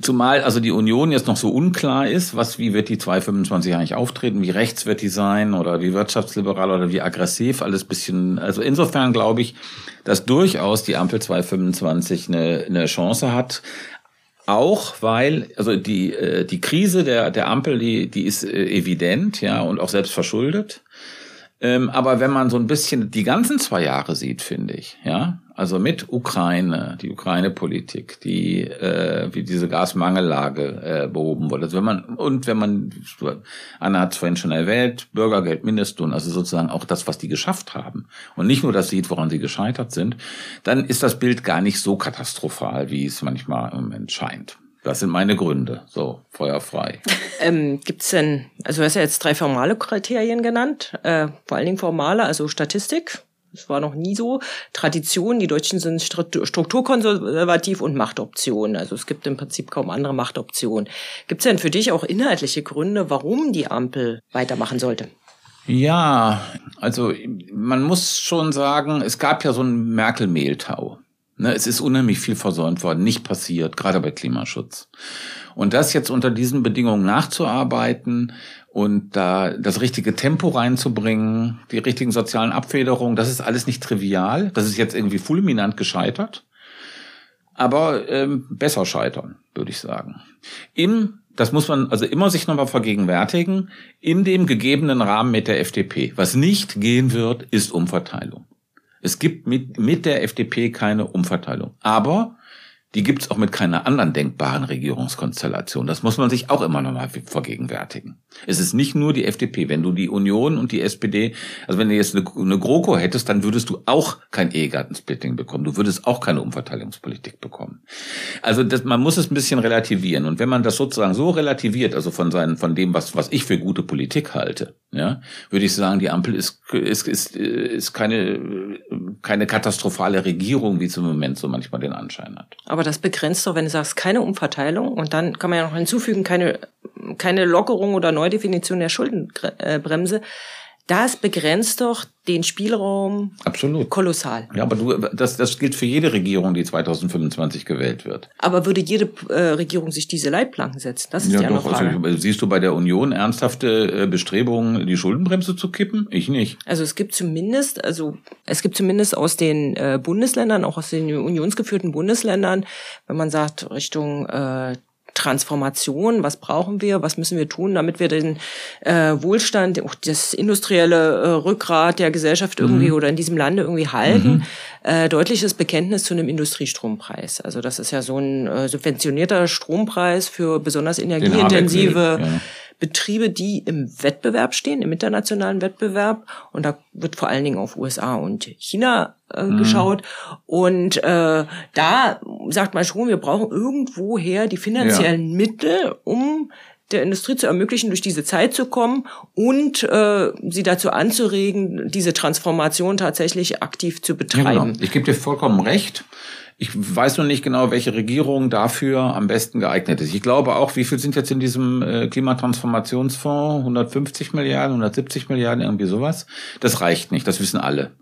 Zumal also die Union jetzt noch so unklar ist, was, wie wird die 225 eigentlich auftreten, wie rechts wird die sein oder wie wirtschaftsliberal oder wie aggressiv, alles bisschen, also insofern glaube ich, dass durchaus die Ampel 225 eine, eine Chance hat, auch weil, also die, äh, die Krise der, der Ampel, die, die ist äh, evident, ja, und auch selbst verschuldet. Ähm, aber wenn man so ein bisschen die ganzen zwei Jahre sieht, finde ich, ja, also mit Ukraine, die Ukraine-Politik, die äh, wie diese Gasmangellage äh, behoben wurde. Also wenn man und wenn man Anna hat es vorhin schon erwähnt, Bürgergeld, Mindestlohn, also sozusagen auch das, was die geschafft haben und nicht nur das sieht, woran sie gescheitert sind, dann ist das Bild gar nicht so katastrophal, wie es manchmal im Moment scheint. Das sind meine Gründe. So, feuerfrei.
Ähm, gibt's denn, also du hast ja jetzt drei formale Kriterien genannt, äh, vor allen Dingen formale, also Statistik. Das war noch nie so. Tradition, die Deutschen sind stru- strukturkonservativ und Machtoptionen. Also es gibt im Prinzip kaum andere Machtoptionen. Gibt's denn für dich auch inhaltliche Gründe, warum die Ampel weitermachen sollte?
Ja, also man muss schon sagen, es gab ja so einen Merkel-Mehltau. Ne, es ist unheimlich viel versäumt worden, nicht passiert, gerade bei Klimaschutz. Und das jetzt unter diesen Bedingungen nachzuarbeiten und da das richtige Tempo reinzubringen, die richtigen sozialen Abfederungen, das ist alles nicht trivial. Das ist jetzt irgendwie fulminant gescheitert. Aber ähm, besser scheitern, würde ich sagen. Im das muss man also immer sich nochmal vergegenwärtigen, in dem gegebenen Rahmen mit der FDP. Was nicht gehen wird, ist Umverteilung. Es gibt mit, mit der FDP keine Umverteilung. Aber die gibt es auch mit keiner anderen denkbaren Regierungskonstellation. Das muss man sich auch immer noch mal vergegenwärtigen. Es ist nicht nur die FDP. Wenn du die Union und die SPD, also wenn du jetzt eine, eine GroKo hättest, dann würdest du auch kein Ehegattensplitting bekommen. Du würdest auch keine Umverteilungspolitik bekommen. Also das, man muss es ein bisschen relativieren. Und wenn man das sozusagen so relativiert, also von seinen, von dem, was, was ich für gute Politik halte, ja, würde ich sagen, die Ampel ist, ist, ist, ist keine, keine katastrophale Regierung, wie im Moment so manchmal den Anschein hat.
Aber das begrenzt doch, wenn du sagst, keine Umverteilung und dann kann man ja noch hinzufügen, keine, keine Lockerung oder Neudefinition der Schuldenbremse. Das begrenzt doch den Spielraum
Absolut.
kolossal.
Ja, aber du, das, das gilt für jede Regierung, die 2025 gewählt wird.
Aber würde jede äh, Regierung sich diese Leitplanken setzen? Das ist ja, ja doch. Frage.
Also, siehst du bei der Union ernsthafte äh, Bestrebungen, die Schuldenbremse zu kippen? Ich nicht.
Also es gibt zumindest, also es gibt zumindest aus den äh, Bundesländern, auch aus den unionsgeführten Bundesländern, wenn man sagt Richtung äh, Transformation, was brauchen wir, was müssen wir tun, damit wir den äh, Wohlstand, auch das industrielle äh, Rückgrat der Gesellschaft irgendwie mhm. oder in diesem Lande irgendwie halten. Mhm. Äh, deutliches Bekenntnis zu einem Industriestrompreis. Also das ist ja so ein äh, subventionierter Strompreis für besonders energieintensive Betriebe, die im Wettbewerb stehen, im internationalen Wettbewerb. Und da wird vor allen Dingen auf USA und China äh, mhm. geschaut. Und äh, da sagt man schon, wir brauchen irgendwoher die finanziellen ja. Mittel, um der Industrie zu ermöglichen, durch diese Zeit zu kommen und äh, sie dazu anzuregen, diese Transformation tatsächlich aktiv zu betreiben. Ja, genau.
Ich gebe dir vollkommen recht. Ich weiß noch nicht genau, welche Regierung dafür am besten geeignet ist. Ich glaube auch, wie viel sind jetzt in diesem äh, Klimatransformationsfonds? 150 Milliarden, 170 Milliarden, irgendwie sowas. Das reicht nicht, das wissen alle.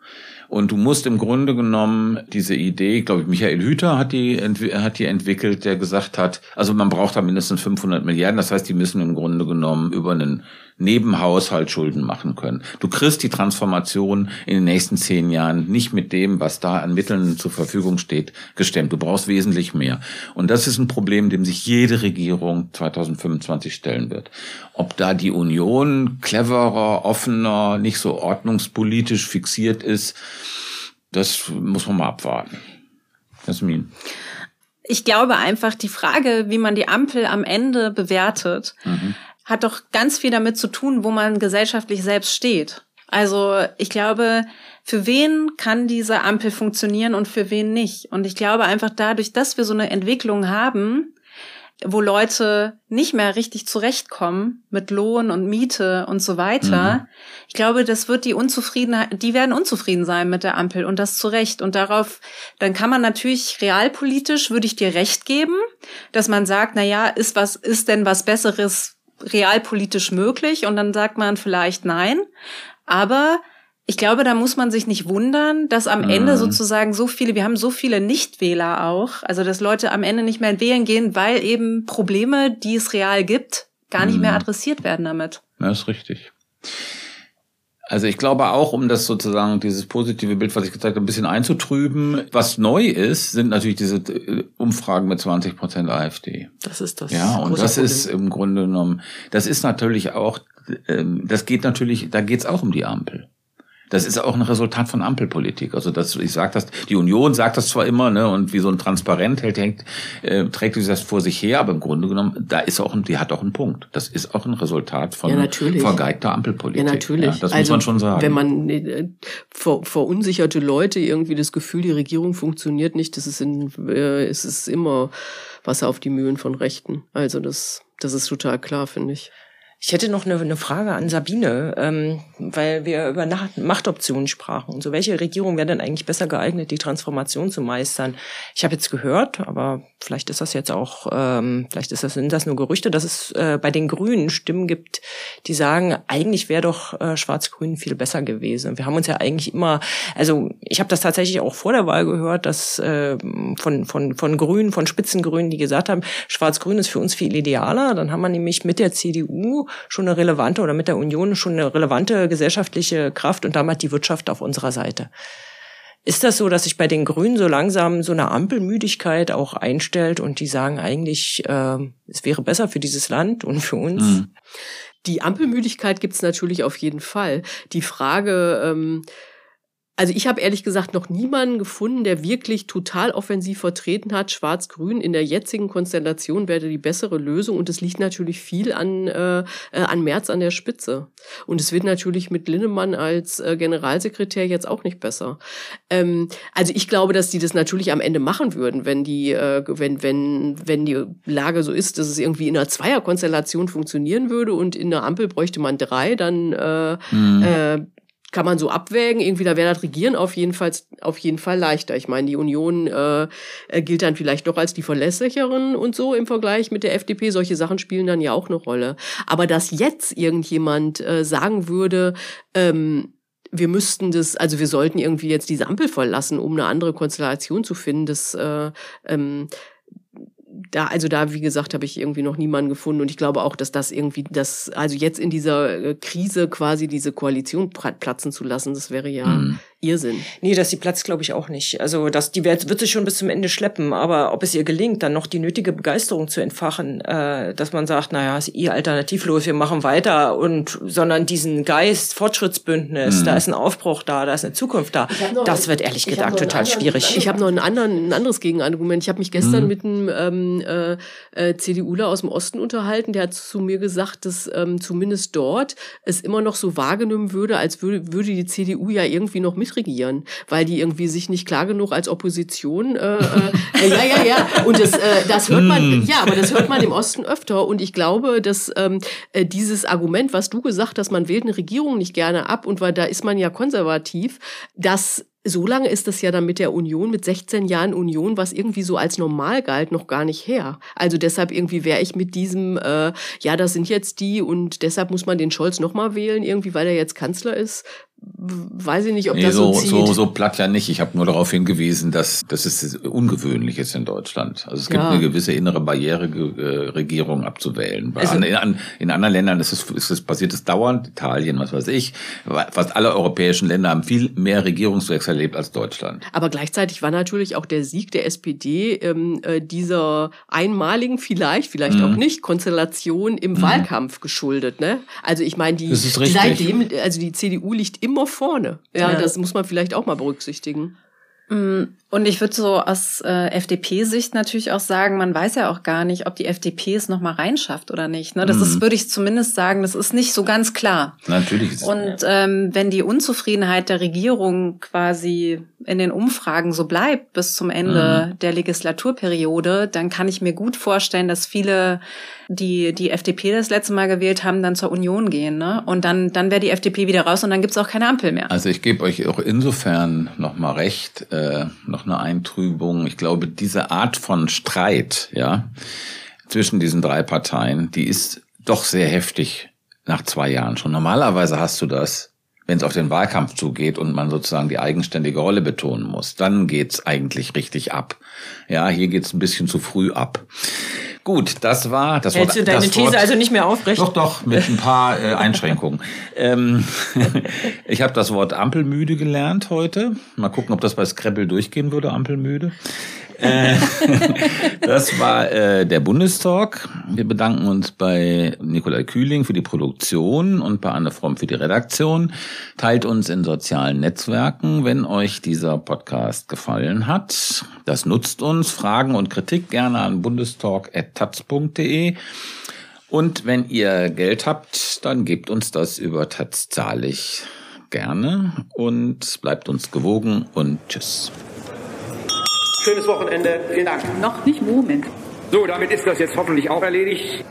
Und du musst im Grunde genommen diese Idee, glaube ich, Michael Hüter hat die, hat die entwickelt, der gesagt hat, also man braucht da mindestens 500 Milliarden. Das heißt, die müssen im Grunde genommen über einen Nebenhaushalt Schulden machen können. Du kriegst die Transformation in den nächsten zehn Jahren nicht mit dem, was da an Mitteln zur Verfügung steht, gestemmt. Du brauchst wesentlich mehr. Und das ist ein Problem, dem sich jede Regierung 2025 stellen wird. Ob da die Union cleverer, offener, nicht so ordnungspolitisch fixiert ist, das muss man mal abwarten. Jasmin.
Ich glaube einfach, die Frage, wie man die Ampel am Ende bewertet, mhm hat doch ganz viel damit zu tun, wo man gesellschaftlich selbst steht. Also ich glaube, für wen kann diese Ampel funktionieren und für wen nicht? Und ich glaube einfach dadurch, dass wir so eine Entwicklung haben, wo Leute nicht mehr richtig zurechtkommen mit Lohn und Miete und so weiter. Mhm. Ich glaube, das wird die Unzufriedenheit, die werden unzufrieden sein mit der Ampel und das zu Recht. Und darauf, dann kann man natürlich realpolitisch, würde ich dir recht geben, dass man sagt, na ja, ist was, ist denn was Besseres realpolitisch möglich und dann sagt man vielleicht nein. Aber ich glaube, da muss man sich nicht wundern, dass am mhm. Ende sozusagen so viele, wir haben so viele Nichtwähler auch, also dass Leute am Ende nicht mehr wählen gehen, weil eben Probleme, die es real gibt, gar nicht mhm. mehr adressiert werden damit.
Das ist richtig. Also ich glaube auch, um das sozusagen, dieses positive Bild, was ich gezeigt habe, ein bisschen einzutrüben, was neu ist, sind natürlich diese äh, Umfragen mit 20 Prozent AfD.
Das ist das.
Ja, und das Problem. ist im Grunde genommen, das ist natürlich auch, ähm, das geht natürlich, da geht es auch um die Ampel. Das ist auch ein Resultat von Ampelpolitik. Also das, ich sage das, die Union sagt das zwar immer, ne, und wie so ein Transparent hält, hängt, äh, trägt sich das vor sich her, aber im Grunde genommen, da ist auch, ein, die hat auch einen Punkt. Das ist auch ein Resultat von ja, vergeigter Ampelpolitik.
Ja, natürlich. Ja,
das also, muss man schon sagen.
Wenn man äh, ver, verunsicherte Leute irgendwie das Gefühl, die Regierung funktioniert nicht, das ist in, äh, ist es immer Wasser auf die Mühlen von Rechten. Also das, das ist total klar, finde ich.
Ich hätte noch eine, eine Frage an Sabine, ähm, weil wir über Machtoptionen sprachen und so. Welche Regierung wäre denn eigentlich besser geeignet, die Transformation zu meistern? Ich habe jetzt gehört, aber vielleicht ist das jetzt auch, ähm, vielleicht ist das, sind das nur Gerüchte, dass es äh, bei den Grünen Stimmen gibt, die sagen, eigentlich wäre doch äh, Schwarz-Grün viel besser gewesen. Wir haben uns ja eigentlich immer, also ich habe das tatsächlich auch vor der Wahl gehört, dass äh, von, von, von Grünen, von Spitzengrünen, die gesagt haben, Schwarz-Grün ist für uns viel idealer. Dann haben wir nämlich mit der CDU schon eine relevante oder mit der Union schon eine relevante gesellschaftliche Kraft und damit die Wirtschaft auf unserer Seite. Ist das so, dass sich bei den Grünen so langsam so eine Ampelmüdigkeit auch einstellt und die sagen eigentlich, äh, es wäre besser für dieses Land und für uns? Mhm.
Die Ampelmüdigkeit gibt's natürlich auf jeden Fall. Die Frage, ähm, also ich habe ehrlich gesagt noch niemanden gefunden, der wirklich total offensiv vertreten hat. Schwarz-Grün in der jetzigen Konstellation wäre die bessere Lösung. Und es liegt natürlich viel an, äh, äh, an Merz an der Spitze. Und es wird natürlich mit Linnemann als äh, Generalsekretär jetzt auch nicht besser. Ähm, also ich glaube, dass die das natürlich am Ende machen würden, wenn die, äh, wenn, wenn, wenn die Lage so ist, dass es irgendwie in einer Zweierkonstellation funktionieren würde und in der Ampel bräuchte man drei, dann äh, mhm. äh, kann man so abwägen. Irgendwie, da wäre das Regieren auf jeden Fall, auf jeden Fall leichter. Ich meine, die Union äh, äh, gilt dann vielleicht doch als die verlässlicheren und so im Vergleich mit der FDP. Solche Sachen spielen dann ja auch eine Rolle. Aber dass jetzt irgendjemand äh, sagen würde, ähm, wir müssten das, also wir sollten irgendwie jetzt diese Ampel verlassen, um eine andere Konstellation zu finden, das äh, ähm, da, also da, wie gesagt, habe ich irgendwie noch niemanden gefunden und ich glaube auch, dass das irgendwie, das, also jetzt in dieser äh, Krise quasi diese Koalition platzen zu lassen, das wäre ja mhm. Irrsinn.
Nee, dass sie platzt, glaube ich auch nicht. Also das, die wird, wird sich schon bis zum Ende schleppen, aber ob es ihr gelingt, dann noch die nötige Begeisterung zu entfachen, äh, dass man sagt, naja, ist eh alternativlos, wir machen weiter und sondern diesen Geist Fortschrittsbündnis, mhm. da ist ein Aufbruch da, da ist eine Zukunft da. Das wird ehrlich gesagt total
anderen,
schwierig.
Ich habe noch einen anderen, ein anderes Gegenargument. Ich habe mich gestern mhm. mit einem ähm, äh, äh, CDUler aus dem Osten unterhalten, der hat zu mir gesagt, dass ähm, zumindest dort es immer noch so wahrgenommen würde, als würde, würde die CDU ja irgendwie noch mit mitregieren, weil die irgendwie sich nicht klar genug als Opposition. Äh, äh, ja, ja, ja. Und das, äh, das hört man, hm. ja, aber das hört man im Osten öfter. Und ich glaube, dass ähm, äh, dieses Argument, was du gesagt hast, man wählt eine Regierung nicht gerne ab und weil da ist man ja konservativ, das so lange ist das ja dann mit der Union, mit 16 Jahren Union, was irgendwie so als normal galt, noch gar nicht her. Also deshalb irgendwie wäre ich mit diesem, äh, ja, das sind jetzt die und deshalb muss man den Scholz nochmal wählen, irgendwie, weil er jetzt Kanzler ist, weiß ich nicht, ob nee, das so,
so zieht. So, so platt ja nicht. Ich habe nur darauf hingewiesen, dass das ist ungewöhnlich ist in Deutschland. Also es gibt ja. eine gewisse innere Barriere, äh, Regierung abzuwählen. Also, in, in, in, anderen Ländern ist es, ist es passiert es dauernd. Italien, was weiß ich. Fast alle europäischen Länder haben viel mehr Regierungswechsel erlebt als Deutschland.
Aber gleichzeitig war natürlich auch der Sieg der SPD ähm, äh, dieser einmaligen, vielleicht, vielleicht mhm. auch nicht, Konstellation im mhm. Wahlkampf geschuldet. Ne? Also ich meine, die seitdem, also die CDU liegt immer vorne. Ja, ja, das muss man vielleicht auch mal berücksichtigen.
Und ich würde so aus äh, FDP-Sicht natürlich auch sagen, man weiß ja auch gar nicht, ob die FDP es nochmal reinschafft oder nicht. Ne? Das mhm. ist, würde ich zumindest sagen, das ist nicht so ganz klar.
Natürlich ist
es Und ähm, wenn die Unzufriedenheit der Regierung quasi in den Umfragen so bleibt bis zum Ende mhm. der Legislaturperiode, dann kann ich mir gut vorstellen, dass viele die die FDP das letzte Mal gewählt haben, dann zur Union gehen. Ne? Und dann, dann wäre die FDP wieder raus und dann gibt's auch keine Ampel mehr.
Also ich gebe euch auch insofern nochmal recht, äh, noch eine Eintrübung. Ich glaube, diese Art von Streit ja, zwischen diesen drei Parteien, die ist doch sehr heftig nach zwei Jahren schon. Normalerweise hast du das wenn es auf den Wahlkampf zugeht und man sozusagen die eigenständige Rolle betonen muss, dann geht's eigentlich richtig ab. Ja, hier geht's ein bisschen zu früh ab. Gut, das war das
Hältst Wort, du deine These Wort, also nicht mehr aufrecht?
Doch, doch, mit ein paar äh, Einschränkungen. ähm, ich habe das Wort Ampelmüde gelernt heute. Mal gucken, ob das bei Scrabble durchgehen würde, Ampelmüde. Äh, das war äh, der Bundestalk. Wir bedanken uns bei Nikolai Kühling für die Produktion und bei Anne Fromm für die Redaktion. Teilt uns in sozialen Netzwerken, wenn euch dieser Podcast gefallen hat. Das nutzt uns. Fragen und Kritik gerne an bundestalk.taz.de. Und wenn ihr Geld habt, dann gebt uns das über Taz gerne und bleibt uns gewogen und tschüss.
Schönes Wochenende. Vielen Dank.
Noch nicht Moment.
So, damit ist das jetzt hoffentlich auch erledigt.